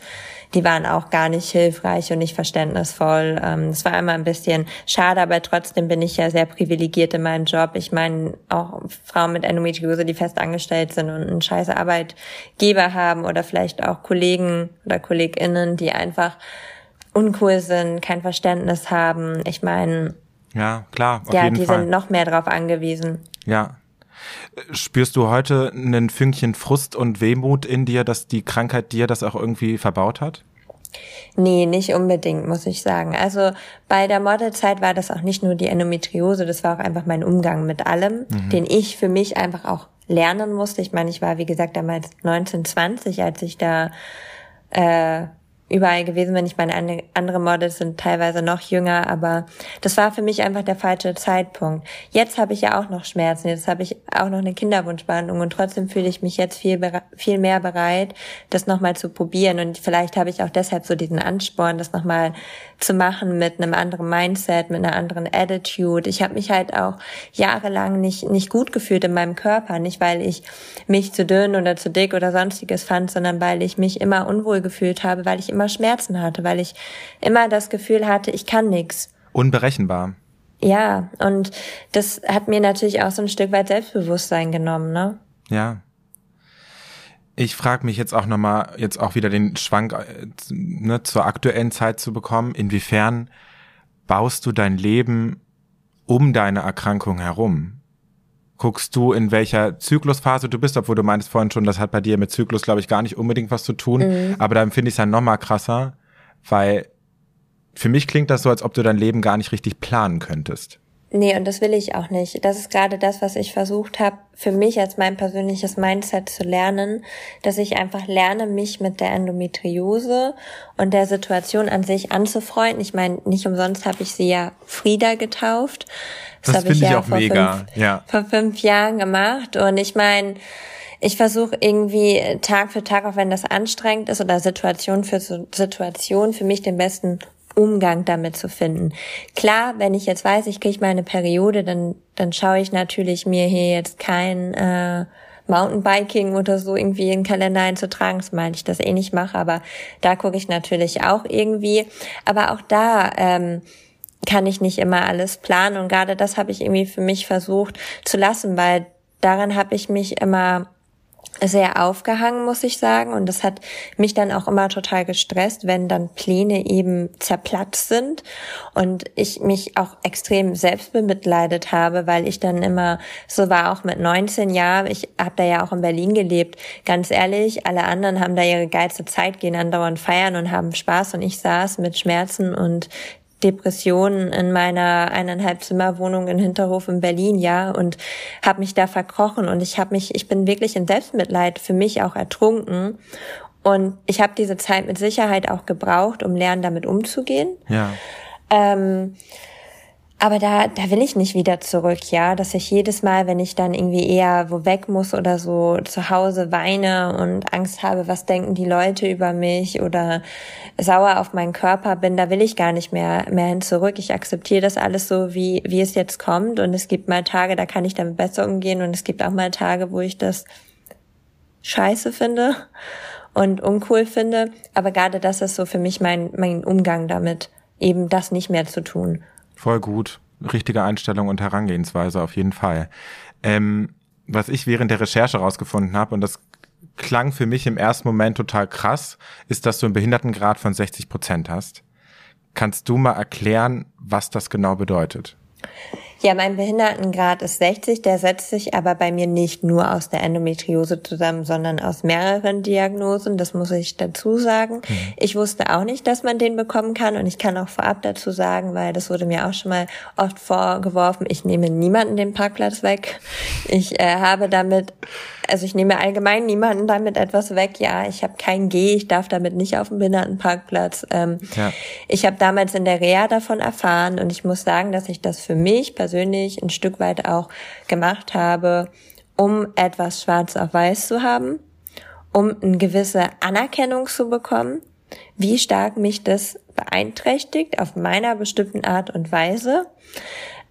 die waren auch gar nicht hilfreich und nicht verständnisvoll. Ähm, es war immer ein bisschen schade, aber trotzdem bin ich ja sehr privilegiert in meinem Job. Ich meine, auch Frauen mit Endometriose, die fest angestellt sind und einen scheiße Arbeitgeber haben oder vielleicht auch Kollegen oder KollegInnen, die einfach uncool sind, kein Verständnis haben. Ich meine, ja, klar, auf ja, jeden die Fall. sind noch mehr darauf angewiesen. Ja. Spürst du heute einen Fünkchen Frust und Wehmut in dir, dass die Krankheit dir das auch irgendwie verbaut hat? Nee, nicht unbedingt, muss ich sagen. Also bei der Modelzeit war das auch nicht nur die Endometriose, das war auch einfach mein Umgang mit allem, mhm. den ich für mich einfach auch lernen musste. Ich meine, ich war, wie gesagt, damals 19, 20, als ich da äh, überall gewesen bin. Ich meine, andere Models sind teilweise noch jünger, aber das war für mich einfach der falsche Zeitpunkt. Jetzt habe ich ja auch noch Schmerzen, jetzt habe ich auch noch eine Kinderwunschbehandlung und trotzdem fühle ich mich jetzt viel, viel mehr bereit, das nochmal zu probieren. Und vielleicht habe ich auch deshalb so diesen Ansporn, das nochmal zu machen mit einem anderen Mindset, mit einer anderen Attitude. Ich habe mich halt auch jahrelang nicht, nicht gut gefühlt in meinem Körper. Nicht, weil ich mich zu dünn oder zu dick oder sonstiges fand, sondern weil ich mich immer unwohl gefühlt habe, weil ich immer Schmerzen hatte, weil ich immer das Gefühl hatte, ich kann nichts. Unberechenbar. Ja, und das hat mir natürlich auch so ein Stück weit Selbstbewusstsein genommen, ne? Ja. Ich frage mich jetzt auch nochmal, jetzt auch wieder den Schwank äh, ne, zur aktuellen Zeit zu bekommen. Inwiefern baust du dein Leben um deine Erkrankung herum? Guckst du, in welcher Zyklusphase du bist, obwohl du meintest vorhin schon, das hat bei dir mit Zyklus, glaube ich, gar nicht unbedingt was zu tun. Mhm. Aber dann finde ich es dann nochmal krasser, weil für mich klingt das so, als ob du dein Leben gar nicht richtig planen könntest. Nee, und das will ich auch nicht. Das ist gerade das, was ich versucht habe, für mich als mein persönliches Mindset zu lernen, dass ich einfach lerne, mich mit der Endometriose und der Situation an sich anzufreunden. Ich meine, nicht umsonst habe ich sie ja Frieda getauft. Das, das finde ich, ja auch mega. Fünf, ja. Vor fünf Jahren gemacht. Und ich meine, ich versuche irgendwie Tag für Tag, auch wenn das anstrengend ist oder Situation für Situation, für mich den besten Umgang damit zu finden. Klar, wenn ich jetzt weiß, ich kriege meine Periode, dann, dann schaue ich natürlich mir hier jetzt kein äh, Mountainbiking oder so irgendwie in den Kalender einzutragen, meine ich das eh nicht mache, aber da gucke ich natürlich auch irgendwie. Aber auch da ähm, kann ich nicht immer alles planen und gerade das habe ich irgendwie für mich versucht zu lassen, weil daran habe ich mich immer sehr aufgehangen, muss ich sagen. Und das hat mich dann auch immer total gestresst, wenn dann Pläne eben zerplatzt sind und ich mich auch extrem selbst bemitleidet habe, weil ich dann immer so war, auch mit 19 Jahren. Ich habe da ja auch in Berlin gelebt. Ganz ehrlich, alle anderen haben da ihre geilste Zeit, gehen andauernd feiern und haben Spaß und ich saß mit Schmerzen und Depressionen in meiner eineinhalb Zimmerwohnung in Hinterhof in Berlin, ja, und habe mich da verkrochen und ich habe mich, ich bin wirklich in Selbstmitleid für mich auch ertrunken und ich habe diese Zeit mit Sicherheit auch gebraucht, um lernen, damit umzugehen. Ja. Ähm, aber da, da will ich nicht wieder zurück, ja, dass ich jedes Mal, wenn ich dann irgendwie eher wo weg muss oder so zu Hause weine und Angst habe, was denken die Leute über mich oder sauer auf meinen Körper bin, da will ich gar nicht mehr, mehr hin zurück. Ich akzeptiere das alles so, wie, wie es jetzt kommt und es gibt mal Tage, da kann ich damit besser umgehen und es gibt auch mal Tage, wo ich das scheiße finde und uncool finde. Aber gerade das ist so für mich mein, mein Umgang damit, eben das nicht mehr zu tun. Voll gut. Richtige Einstellung und Herangehensweise auf jeden Fall. Ähm, was ich während der Recherche rausgefunden habe, und das klang für mich im ersten Moment total krass, ist, dass du einen Behindertengrad von 60 Prozent hast. Kannst du mal erklären, was das genau bedeutet? Ja, mein Behindertengrad ist 60, der setzt sich aber bei mir nicht nur aus der Endometriose zusammen, sondern aus mehreren Diagnosen, das muss ich dazu sagen. Mhm. Ich wusste auch nicht, dass man den bekommen kann und ich kann auch vorab dazu sagen, weil das wurde mir auch schon mal oft vorgeworfen, ich nehme niemanden den Parkplatz weg. Ich äh, habe damit also ich nehme allgemein niemanden damit etwas weg. Ja, ich habe kein G, ich darf damit nicht auf dem Behindertenparkplatz. Ähm, ja. Ich habe damals in der Reha davon erfahren und ich muss sagen, dass ich das für mich persönlich ein Stück weit auch gemacht habe, um etwas schwarz auf weiß zu haben, um eine gewisse Anerkennung zu bekommen, wie stark mich das beeinträchtigt auf meiner bestimmten Art und Weise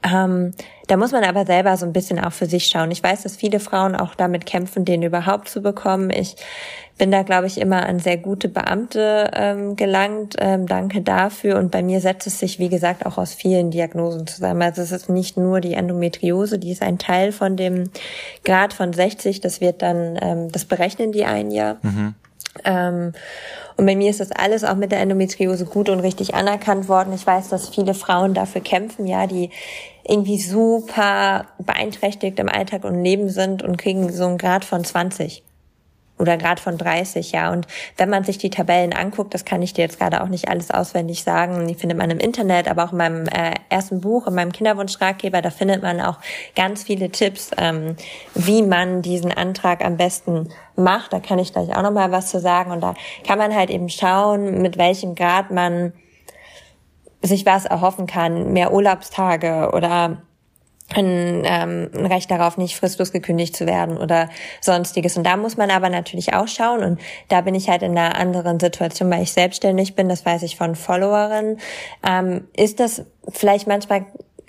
Ähm, da muss man aber selber so ein bisschen auch für sich schauen. Ich weiß, dass viele Frauen auch damit kämpfen, den überhaupt zu bekommen. Ich bin da, glaube ich, immer an sehr gute Beamte ähm, gelangt. Ähm, danke dafür. Und bei mir setzt es sich, wie gesagt, auch aus vielen Diagnosen zusammen. Also es ist nicht nur die Endometriose, die ist ein Teil von dem Grad von 60. Das wird dann, ähm, das berechnen die ein Jahr. Mhm. Ähm, und bei mir ist das alles auch mit der Endometriose gut und richtig anerkannt worden. Ich weiß, dass viele Frauen dafür kämpfen, ja, die irgendwie super beeinträchtigt im Alltag und Leben sind und kriegen so einen Grad von 20 oder Grad von 30, ja. Und wenn man sich die Tabellen anguckt, das kann ich dir jetzt gerade auch nicht alles auswendig sagen, die findet man im Internet, aber auch in meinem äh, ersten Buch, in meinem Kinderwunschratgeber, da findet man auch ganz viele Tipps, ähm, wie man diesen Antrag am besten macht. Da kann ich gleich auch nochmal was zu sagen. Und da kann man halt eben schauen, mit welchem Grad man sich was erhoffen kann, mehr Urlaubstage oder ein, ähm, ein Recht darauf, nicht fristlos gekündigt zu werden oder sonstiges. Und da muss man aber natürlich auch schauen. Und da bin ich halt in einer anderen Situation, weil ich selbstständig bin, das weiß ich von Followerinnen. Ähm, ist das vielleicht manchmal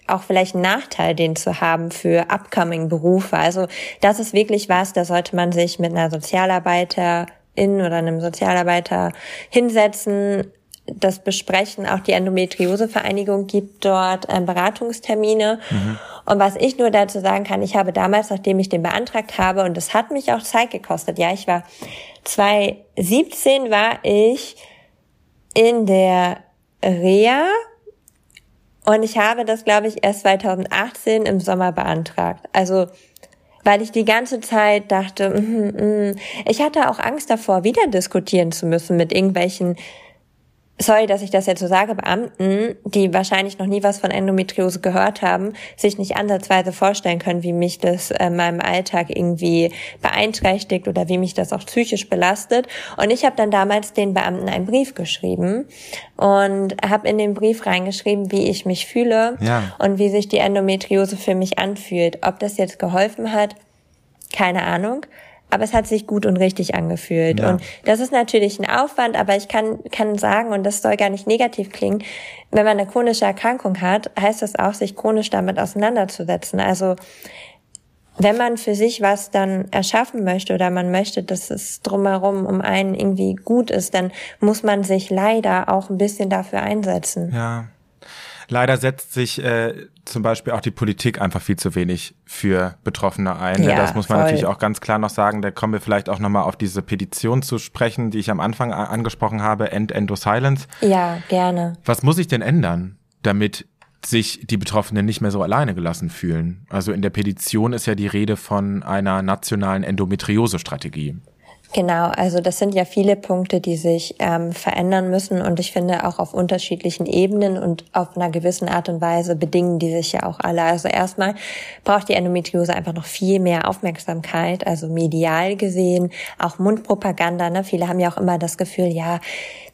auch vielleicht ein Nachteil, den zu haben für upcoming Berufe. Also das ist wirklich was, da sollte man sich mit einer Sozialarbeiterin oder einem Sozialarbeiter hinsetzen, das besprechen. Auch die Endometriosevereinigung gibt dort äh, Beratungstermine. Mhm. Und was ich nur dazu sagen kann, ich habe damals, nachdem ich den beantragt habe, und das hat mich auch Zeit gekostet, ja, ich war 2017 war ich in der Reha und ich habe das, glaube ich, erst 2018 im Sommer beantragt. Also weil ich die ganze Zeit dachte, mm, mm, ich hatte auch Angst davor, wieder diskutieren zu müssen mit irgendwelchen sorry, dass ich das jetzt so sage, Beamten, die wahrscheinlich noch nie was von Endometriose gehört haben, sich nicht ansatzweise vorstellen können, wie mich das in äh, meinem Alltag irgendwie beeinträchtigt oder wie mich das auch psychisch belastet. Und ich habe dann damals den Beamten einen Brief geschrieben und habe in den Brief reingeschrieben, wie ich mich fühle ja. und wie sich die Endometriose für mich anfühlt. Ob das jetzt geholfen hat, keine Ahnung aber es hat sich gut und richtig angefühlt. Ja. Und das ist natürlich ein Aufwand, aber ich kann, kann sagen, und das soll gar nicht negativ klingen, wenn man eine chronische Erkrankung hat, heißt das auch, sich chronisch damit auseinanderzusetzen. Also wenn man für sich was dann erschaffen möchte oder man möchte, dass es drumherum um einen irgendwie gut ist, dann muss man sich leider auch ein bisschen dafür einsetzen. Ja. Leider setzt sich äh, zum Beispiel auch die Politik einfach viel zu wenig für Betroffene ein. Ja, das muss man voll. natürlich auch ganz klar noch sagen. Da kommen wir vielleicht auch nochmal auf diese Petition zu sprechen, die ich am Anfang angesprochen habe, End Endo Silence. Ja, gerne. Was muss sich denn ändern, damit sich die Betroffenen nicht mehr so alleine gelassen fühlen? Also in der Petition ist ja die Rede von einer nationalen Endometriose-Strategie. Genau, also das sind ja viele Punkte, die sich ähm, verändern müssen und ich finde auch auf unterschiedlichen Ebenen und auf einer gewissen Art und Weise bedingen die sich ja auch alle. Also erstmal braucht die Endometriose einfach noch viel mehr Aufmerksamkeit, also medial gesehen, auch Mundpropaganda. Ne? Viele haben ja auch immer das Gefühl, ja,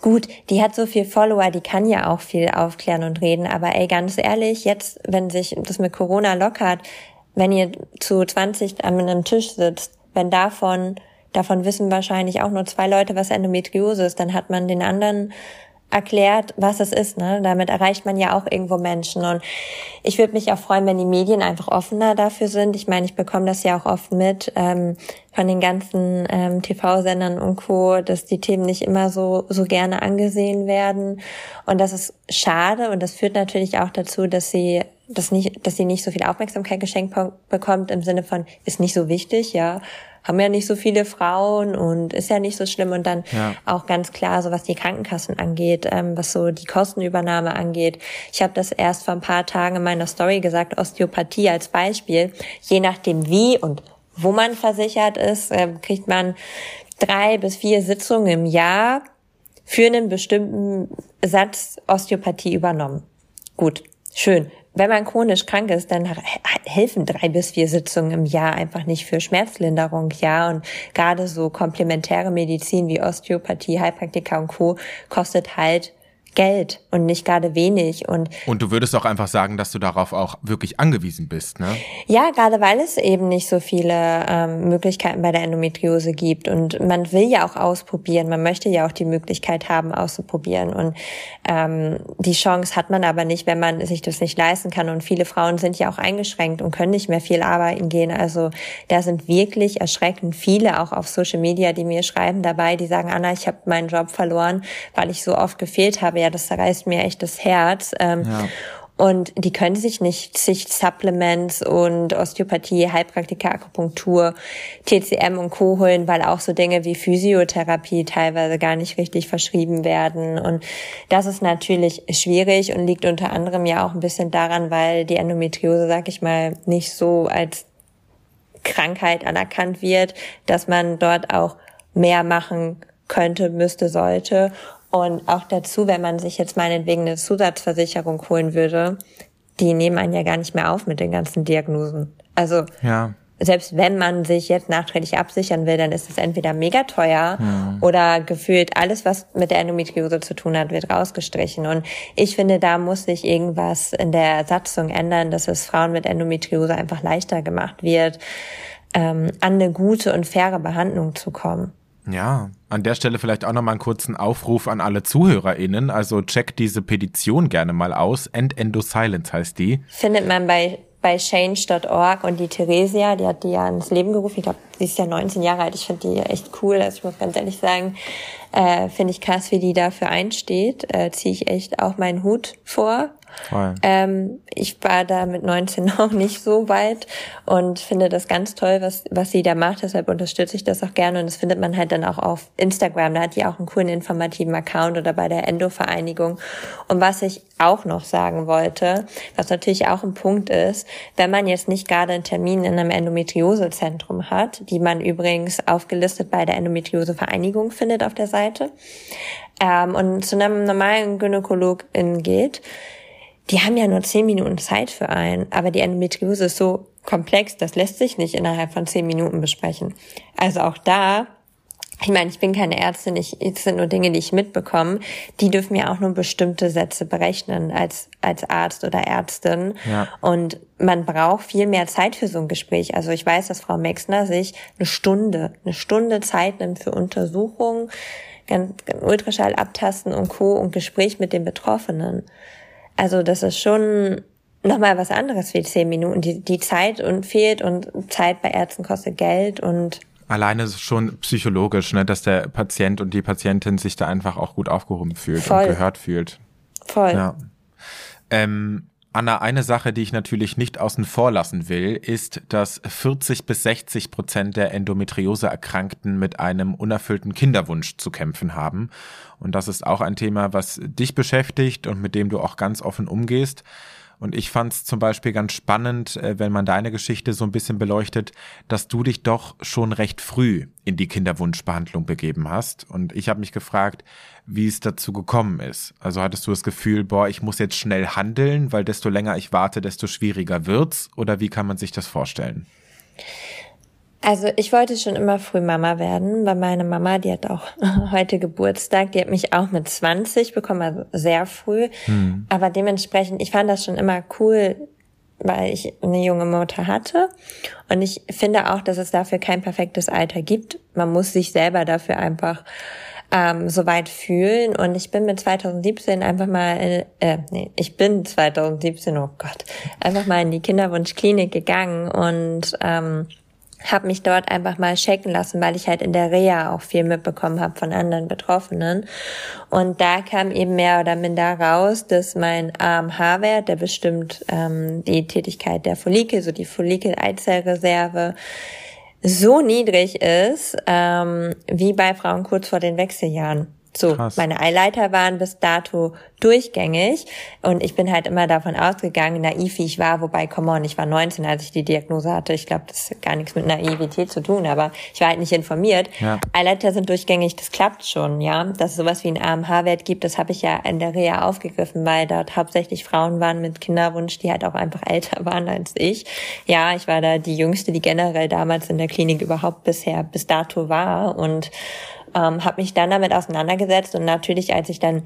gut, die hat so viel Follower, die kann ja auch viel aufklären und reden, aber ey, ganz ehrlich, jetzt, wenn sich das mit Corona lockert, wenn ihr zu 20 an einem Tisch sitzt, wenn davon Davon wissen wahrscheinlich auch nur zwei Leute, was Endometriose ist. Dann hat man den anderen erklärt, was es ist. Ne? Damit erreicht man ja auch irgendwo Menschen. Und ich würde mich auch freuen, wenn die Medien einfach offener dafür sind. Ich meine, ich bekomme das ja auch oft mit ähm, von den ganzen ähm, TV-Sendern und Co., dass die Themen nicht immer so so gerne angesehen werden. Und das ist schade. Und das führt natürlich auch dazu, dass sie dass nicht, dass sie nicht so viel Aufmerksamkeit geschenkt bekommt im Sinne von ist nicht so wichtig, ja haben ja nicht so viele Frauen und ist ja nicht so schlimm. Und dann ja. auch ganz klar, so was die Krankenkassen angeht, ähm, was so die Kostenübernahme angeht. Ich habe das erst vor ein paar Tagen in meiner Story gesagt, Osteopathie als Beispiel. Je nachdem wie und wo man versichert ist, äh, kriegt man drei bis vier Sitzungen im Jahr für einen bestimmten Satz Osteopathie übernommen. Gut, schön wenn man chronisch krank ist, dann helfen drei bis vier Sitzungen im Jahr einfach nicht für Schmerzlinderung, ja. Und gerade so komplementäre Medizin wie Osteopathie, Heilpraktika und Co. kostet halt Geld und nicht gerade wenig. Und, und du würdest auch einfach sagen, dass du darauf auch wirklich angewiesen bist, ne? Ja, gerade weil es eben nicht so viele ähm, Möglichkeiten bei der Endometriose gibt. Und man will ja auch ausprobieren. Man möchte ja auch die Möglichkeit haben, auszuprobieren. Und ähm, die Chance hat man aber nicht, wenn man sich das nicht leisten kann. Und viele Frauen sind ja auch eingeschränkt und können nicht mehr viel arbeiten gehen. Also da sind wirklich erschreckend viele auch auf Social Media, die mir schreiben dabei, die sagen, Anna, ich habe meinen Job verloren, weil ich so oft gefehlt habe. Ja, das zerreißt mir echt das Herz. Ähm, ja. Und die können sich nicht sich Supplements und Osteopathie, Heilpraktika, Akupunktur, TCM und Co. holen, weil auch so Dinge wie Physiotherapie teilweise gar nicht richtig verschrieben werden. Und das ist natürlich schwierig und liegt unter anderem ja auch ein bisschen daran, weil die Endometriose, sag ich mal, nicht so als Krankheit anerkannt wird, dass man dort auch mehr machen könnte, müsste, sollte. Und auch dazu, wenn man sich jetzt meinetwegen eine Zusatzversicherung holen würde, die nehmen einen ja gar nicht mehr auf mit den ganzen Diagnosen. Also ja. selbst wenn man sich jetzt nachträglich absichern will, dann ist es entweder mega teuer ja. oder gefühlt alles, was mit der Endometriose zu tun hat, wird rausgestrichen. Und ich finde, da muss sich irgendwas in der Satzung ändern, dass es Frauen mit Endometriose einfach leichter gemacht wird, ähm, an eine gute und faire Behandlung zu kommen. Ja, an der Stelle vielleicht auch nochmal einen kurzen Aufruf an alle ZuhörerInnen. Also checkt diese Petition gerne mal aus. End Endo Silence heißt die. Findet man bei, bei change.org und die Theresia, die hat die ja ins Leben gerufen. Ich glaube, sie ist ja 19 Jahre alt. Ich finde die echt cool. Also ich muss ganz ehrlich sagen, äh, finde ich krass, wie die dafür einsteht. Äh, Ziehe ich echt auch meinen Hut vor. Ähm, ich war da mit 19 noch nicht so weit und finde das ganz toll, was, was sie da macht. Deshalb unterstütze ich das auch gerne und das findet man halt dann auch auf Instagram. Da hat die auch einen coolen informativen Account oder bei der Endo-Vereinigung. Und was ich auch noch sagen wollte, was natürlich auch ein Punkt ist, wenn man jetzt nicht gerade einen Termin in einem Endometriosezentrum hat, die man übrigens aufgelistet bei der Endometriose-Vereinigung findet auf der Seite, ähm, und zu einem normalen Gynäkologin geht, die haben ja nur zehn Minuten Zeit für einen, aber die Endometriose ist so komplex, das lässt sich nicht innerhalb von zehn Minuten besprechen. Also auch da, ich meine, ich bin keine Ärztin, ich, es sind nur Dinge, die ich mitbekomme, die dürfen ja auch nur bestimmte Sätze berechnen als, als Arzt oder Ärztin. Ja. Und man braucht viel mehr Zeit für so ein Gespräch. Also ich weiß, dass Frau Mexner sich eine Stunde, eine Stunde Zeit nimmt für Untersuchungen, ganz, ganz Ultraschall abtasten und Co. und Gespräch mit den Betroffenen. Also das ist schon nochmal was anderes wie zehn Minuten. Die, die Zeit und fehlt und Zeit bei Ärzten kostet Geld und Alleine schon psychologisch, ne, dass der Patient und die Patientin sich da einfach auch gut aufgehoben fühlt Voll. und gehört fühlt. Voll. Ja. Ähm, Anna, eine Sache, die ich natürlich nicht außen vor lassen will, ist, dass 40 bis 60 Prozent der Endometriose-Erkrankten mit einem unerfüllten Kinderwunsch zu kämpfen haben. Und das ist auch ein Thema, was dich beschäftigt und mit dem du auch ganz offen umgehst. Und ich fand es zum Beispiel ganz spannend, äh, wenn man deine Geschichte so ein bisschen beleuchtet, dass du dich doch schon recht früh in die Kinderwunschbehandlung begeben hast. Und ich habe mich gefragt, wie es dazu gekommen ist. Also hattest du das Gefühl, boah, ich muss jetzt schnell handeln, weil desto länger ich warte, desto schwieriger wird's? Oder wie kann man sich das vorstellen? Also ich wollte schon immer früh Mama werden, weil meine Mama, die hat auch heute Geburtstag, die hat mich auch mit 20 bekommen, also sehr früh. Hm. Aber dementsprechend, ich fand das schon immer cool, weil ich eine junge Mutter hatte. Und ich finde auch, dass es dafür kein perfektes Alter gibt. Man muss sich selber dafür einfach ähm, so weit fühlen. Und ich bin mit 2017 einfach mal, in, äh, nee, ich bin 2017, oh Gott, einfach mal in die Kinderwunschklinik gegangen und ähm, habe mich dort einfach mal checken lassen, weil ich halt in der Reha auch viel mitbekommen habe von anderen Betroffenen. Und da kam eben mehr oder minder raus, dass mein AMH-Wert, der bestimmt ähm, die Tätigkeit der Follikel, so die Follikel-Eizellreserve, so niedrig ist, ähm, wie bei Frauen kurz vor den Wechseljahren. So, Krass. meine Eileiter waren bis dato durchgängig und ich bin halt immer davon ausgegangen, naiv wie ich war, wobei, come on, ich war 19, als ich die Diagnose hatte. Ich glaube, das hat gar nichts mit Naivität zu tun, aber ich war halt nicht informiert. Ja. Eileiter sind durchgängig, das klappt schon, ja. Dass es sowas wie einen AMH-Wert gibt, das habe ich ja in der Reha aufgegriffen, weil dort hauptsächlich Frauen waren mit Kinderwunsch, die halt auch einfach älter waren als ich. Ja, ich war da die Jüngste, die generell damals in der Klinik überhaupt bisher bis dato war und Ähm, habe mich dann damit auseinandergesetzt und natürlich, als ich dann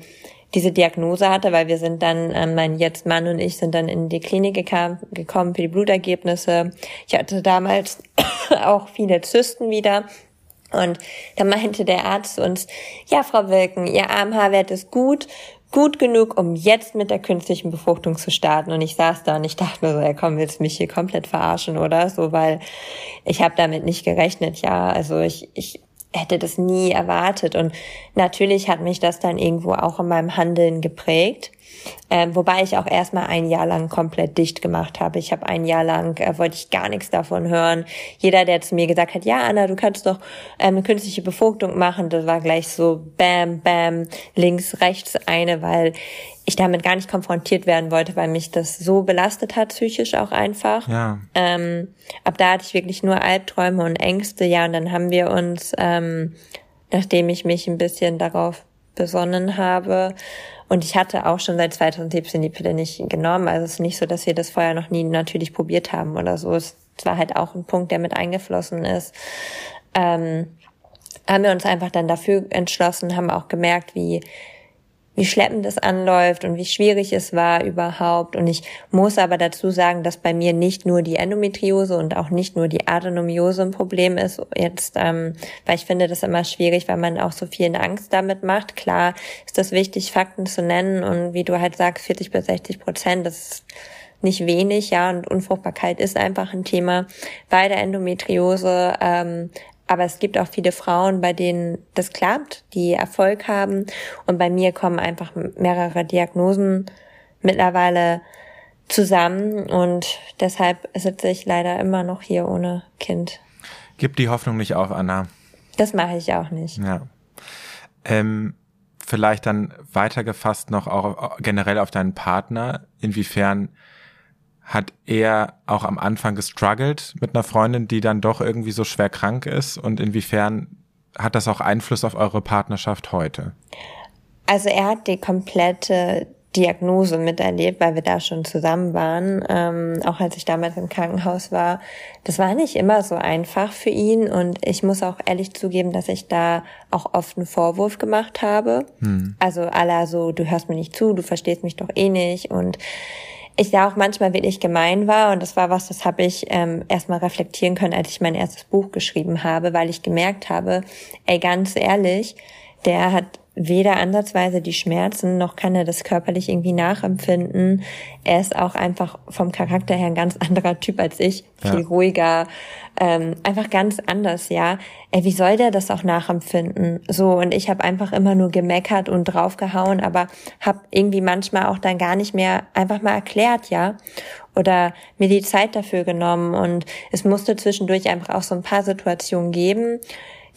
diese Diagnose hatte, weil wir sind dann, ähm, mein jetzt Mann und ich sind dann in die Klinik gekam, gekommen für die Blutergebnisse. Ich hatte damals auch viele Zysten wieder. Und dann meinte der Arzt uns, ja, Frau Wilken, Ihr AMH-Wert ist gut, gut genug, um jetzt mit der künstlichen Befruchtung zu starten. Und ich saß da und ich dachte mir so, er kommt jetzt mich hier komplett verarschen oder so, weil ich habe damit nicht gerechnet, ja. Also ich, ich hätte das nie erwartet. Und natürlich hat mich das dann irgendwo auch in meinem Handeln geprägt. Ähm, wobei ich auch erstmal ein Jahr lang komplett dicht gemacht habe. Ich habe ein Jahr lang, äh, wollte ich gar nichts davon hören. Jeder, der zu mir gesagt hat, ja, Anna, du kannst doch ähm, eine künstliche Befruchtung machen, das war gleich so bam, bam, links, rechts eine, weil ich damit gar nicht konfrontiert werden wollte, weil mich das so belastet hat, psychisch auch einfach. Ja. Ähm, ab da hatte ich wirklich nur Albträume und Ängste, ja, und dann haben wir uns, ähm, nachdem ich mich ein bisschen darauf besonnen habe, und ich hatte auch schon seit 2017 die Pille nicht genommen. Also es ist nicht so, dass wir das vorher noch nie natürlich probiert haben oder so. Es war halt auch ein Punkt, der mit eingeflossen ist. Ähm, haben wir uns einfach dann dafür entschlossen, haben auch gemerkt, wie wie schleppend es anläuft und wie schwierig es war überhaupt. Und ich muss aber dazu sagen, dass bei mir nicht nur die Endometriose und auch nicht nur die Adenomiose ein Problem ist. Jetzt, ähm, weil ich finde das immer schwierig, weil man auch so viel Angst damit macht. Klar ist das wichtig, Fakten zu nennen und wie du halt sagst, 40 bis 60 Prozent, das ist nicht wenig, ja, und Unfruchtbarkeit ist einfach ein Thema. Bei der Endometriose ähm, aber es gibt auch viele Frauen, bei denen das klappt, die Erfolg haben. Und bei mir kommen einfach mehrere Diagnosen mittlerweile zusammen. Und deshalb sitze ich leider immer noch hier ohne Kind. Gib die Hoffnung nicht auf, Anna. Das mache ich auch nicht. Ja. Ähm, vielleicht dann weitergefasst noch auch generell auf deinen Partner. Inwiefern hat er auch am Anfang gestruggelt mit einer Freundin, die dann doch irgendwie so schwer krank ist? Und inwiefern hat das auch Einfluss auf eure Partnerschaft heute? Also er hat die komplette Diagnose miterlebt, weil wir da schon zusammen waren, ähm, auch als ich damals im Krankenhaus war. Das war nicht immer so einfach für ihn und ich muss auch ehrlich zugeben, dass ich da auch oft einen Vorwurf gemacht habe. Hm. Also aller so, du hörst mir nicht zu, du verstehst mich doch eh nicht und ich da auch manchmal wirklich gemein war. Und das war was, das habe ich ähm, erstmal reflektieren können, als ich mein erstes Buch geschrieben habe, weil ich gemerkt habe, ey, ganz ehrlich, der hat weder ansatzweise die Schmerzen, noch kann er das körperlich irgendwie nachempfinden. Er ist auch einfach vom Charakter her ein ganz anderer Typ als ich, viel ja. ruhiger, ähm, einfach ganz anders, ja. Ey, wie soll der das auch nachempfinden? So, und ich habe einfach immer nur gemeckert und draufgehauen, aber habe irgendwie manchmal auch dann gar nicht mehr einfach mal erklärt, ja. Oder mir die Zeit dafür genommen. Und es musste zwischendurch einfach auch so ein paar Situationen geben,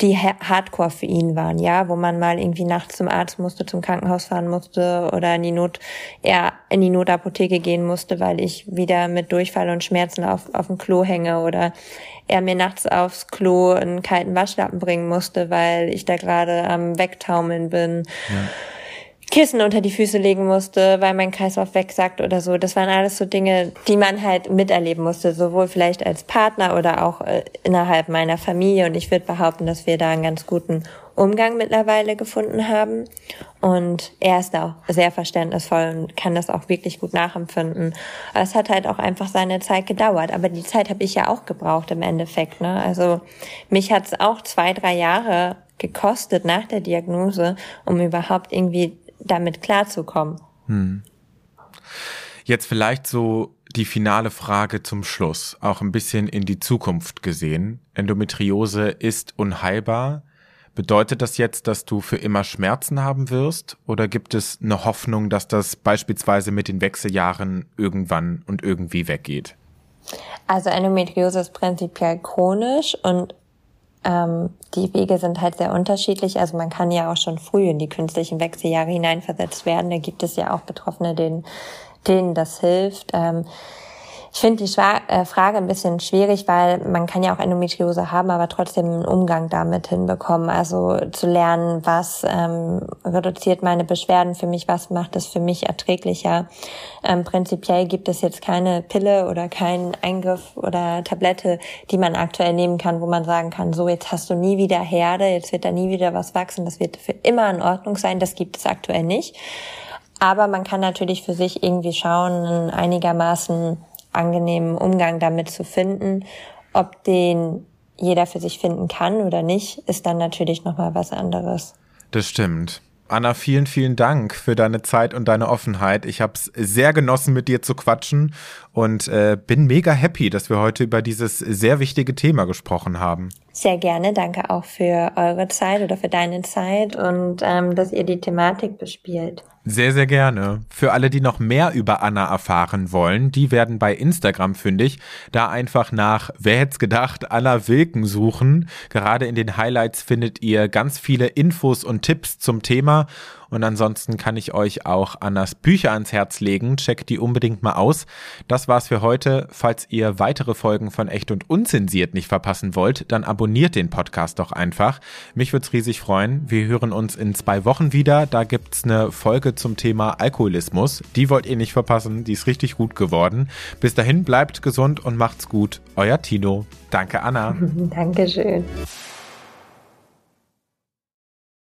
die hardcore für ihn waren, ja, wo man mal irgendwie nachts zum Arzt musste, zum Krankenhaus fahren musste oder in die Not, er in die Notapotheke gehen musste, weil ich wieder mit Durchfall und Schmerzen auf, auf dem Klo hänge oder er mir nachts aufs Klo einen kalten Waschlappen bringen musste, weil ich da gerade am Wegtaumeln bin. Ja. Kissen unter die Füße legen musste, weil mein Kreislauf wegsackt oder so. Das waren alles so Dinge, die man halt miterleben musste, sowohl vielleicht als Partner oder auch äh, innerhalb meiner Familie. Und ich würde behaupten, dass wir da einen ganz guten Umgang mittlerweile gefunden haben. Und er ist da auch sehr verständnisvoll und kann das auch wirklich gut nachempfinden. Es hat halt auch einfach seine Zeit gedauert. Aber die Zeit habe ich ja auch gebraucht im Endeffekt. Ne? Also mich hat es auch zwei, drei Jahre gekostet nach der Diagnose, um überhaupt irgendwie damit klarzukommen. Hm. Jetzt vielleicht so die finale Frage zum Schluss, auch ein bisschen in die Zukunft gesehen. Endometriose ist unheilbar. Bedeutet das jetzt, dass du für immer Schmerzen haben wirst? Oder gibt es eine Hoffnung, dass das beispielsweise mit den Wechseljahren irgendwann und irgendwie weggeht? Also Endometriose ist prinzipiell chronisch und ähm, die Wege sind halt sehr unterschiedlich. Also man kann ja auch schon früh in die künstlichen Wechseljahre hineinversetzt werden. Da gibt es ja auch Betroffene, denen, denen das hilft. Ähm, Ich finde die äh, Frage ein bisschen schwierig, weil man kann ja auch Endometriose haben, aber trotzdem einen Umgang damit hinbekommen. Also zu lernen, was ähm, reduziert meine Beschwerden für mich, was macht es für mich erträglicher. Ähm, prinzipiell gibt es jetzt keine Pille oder keinen Eingriff oder Tablette, die man aktuell nehmen kann, wo man sagen kann, so jetzt hast du nie wieder Herde, jetzt wird da nie wieder was wachsen, das wird für immer in Ordnung sein. Das gibt es aktuell nicht. Aber man kann natürlich für sich irgendwie schauen, einigermaßen angenehmen Umgang damit zu finden. Ob den jeder für sich finden kann oder nicht, ist dann natürlich nochmal was anderes. Das stimmt. Anna, vielen, vielen Dank für deine Zeit und deine Offenheit. Ich habe es sehr genossen, mit dir zu quatschen und äh, bin mega happy, dass wir heute über dieses sehr wichtige Thema gesprochen haben. Sehr gerne. Danke auch für eure Zeit oder für deine Zeit und ähm, dass ihr die Thematik bespielt. Sehr, sehr gerne. Für alle, die noch mehr über Anna erfahren wollen, die werden bei Instagram fündig. Da einfach nach, wer hätte gedacht, Anna Wilken suchen. Gerade in den Highlights findet ihr ganz viele Infos und Tipps zum Thema. Und ansonsten kann ich euch auch Annas Bücher ans Herz legen. Checkt die unbedingt mal aus. Das war's für heute. Falls ihr weitere Folgen von Echt und Unzensiert nicht verpassen wollt, dann abonniert den Podcast doch einfach. Mich würde es riesig freuen. Wir hören uns in zwei Wochen wieder. Da gibt's eine Folge zum Thema Alkoholismus. Die wollt ihr nicht verpassen. Die ist richtig gut geworden. Bis dahin bleibt gesund und macht's gut. Euer Tino. Danke, Anna. Dankeschön.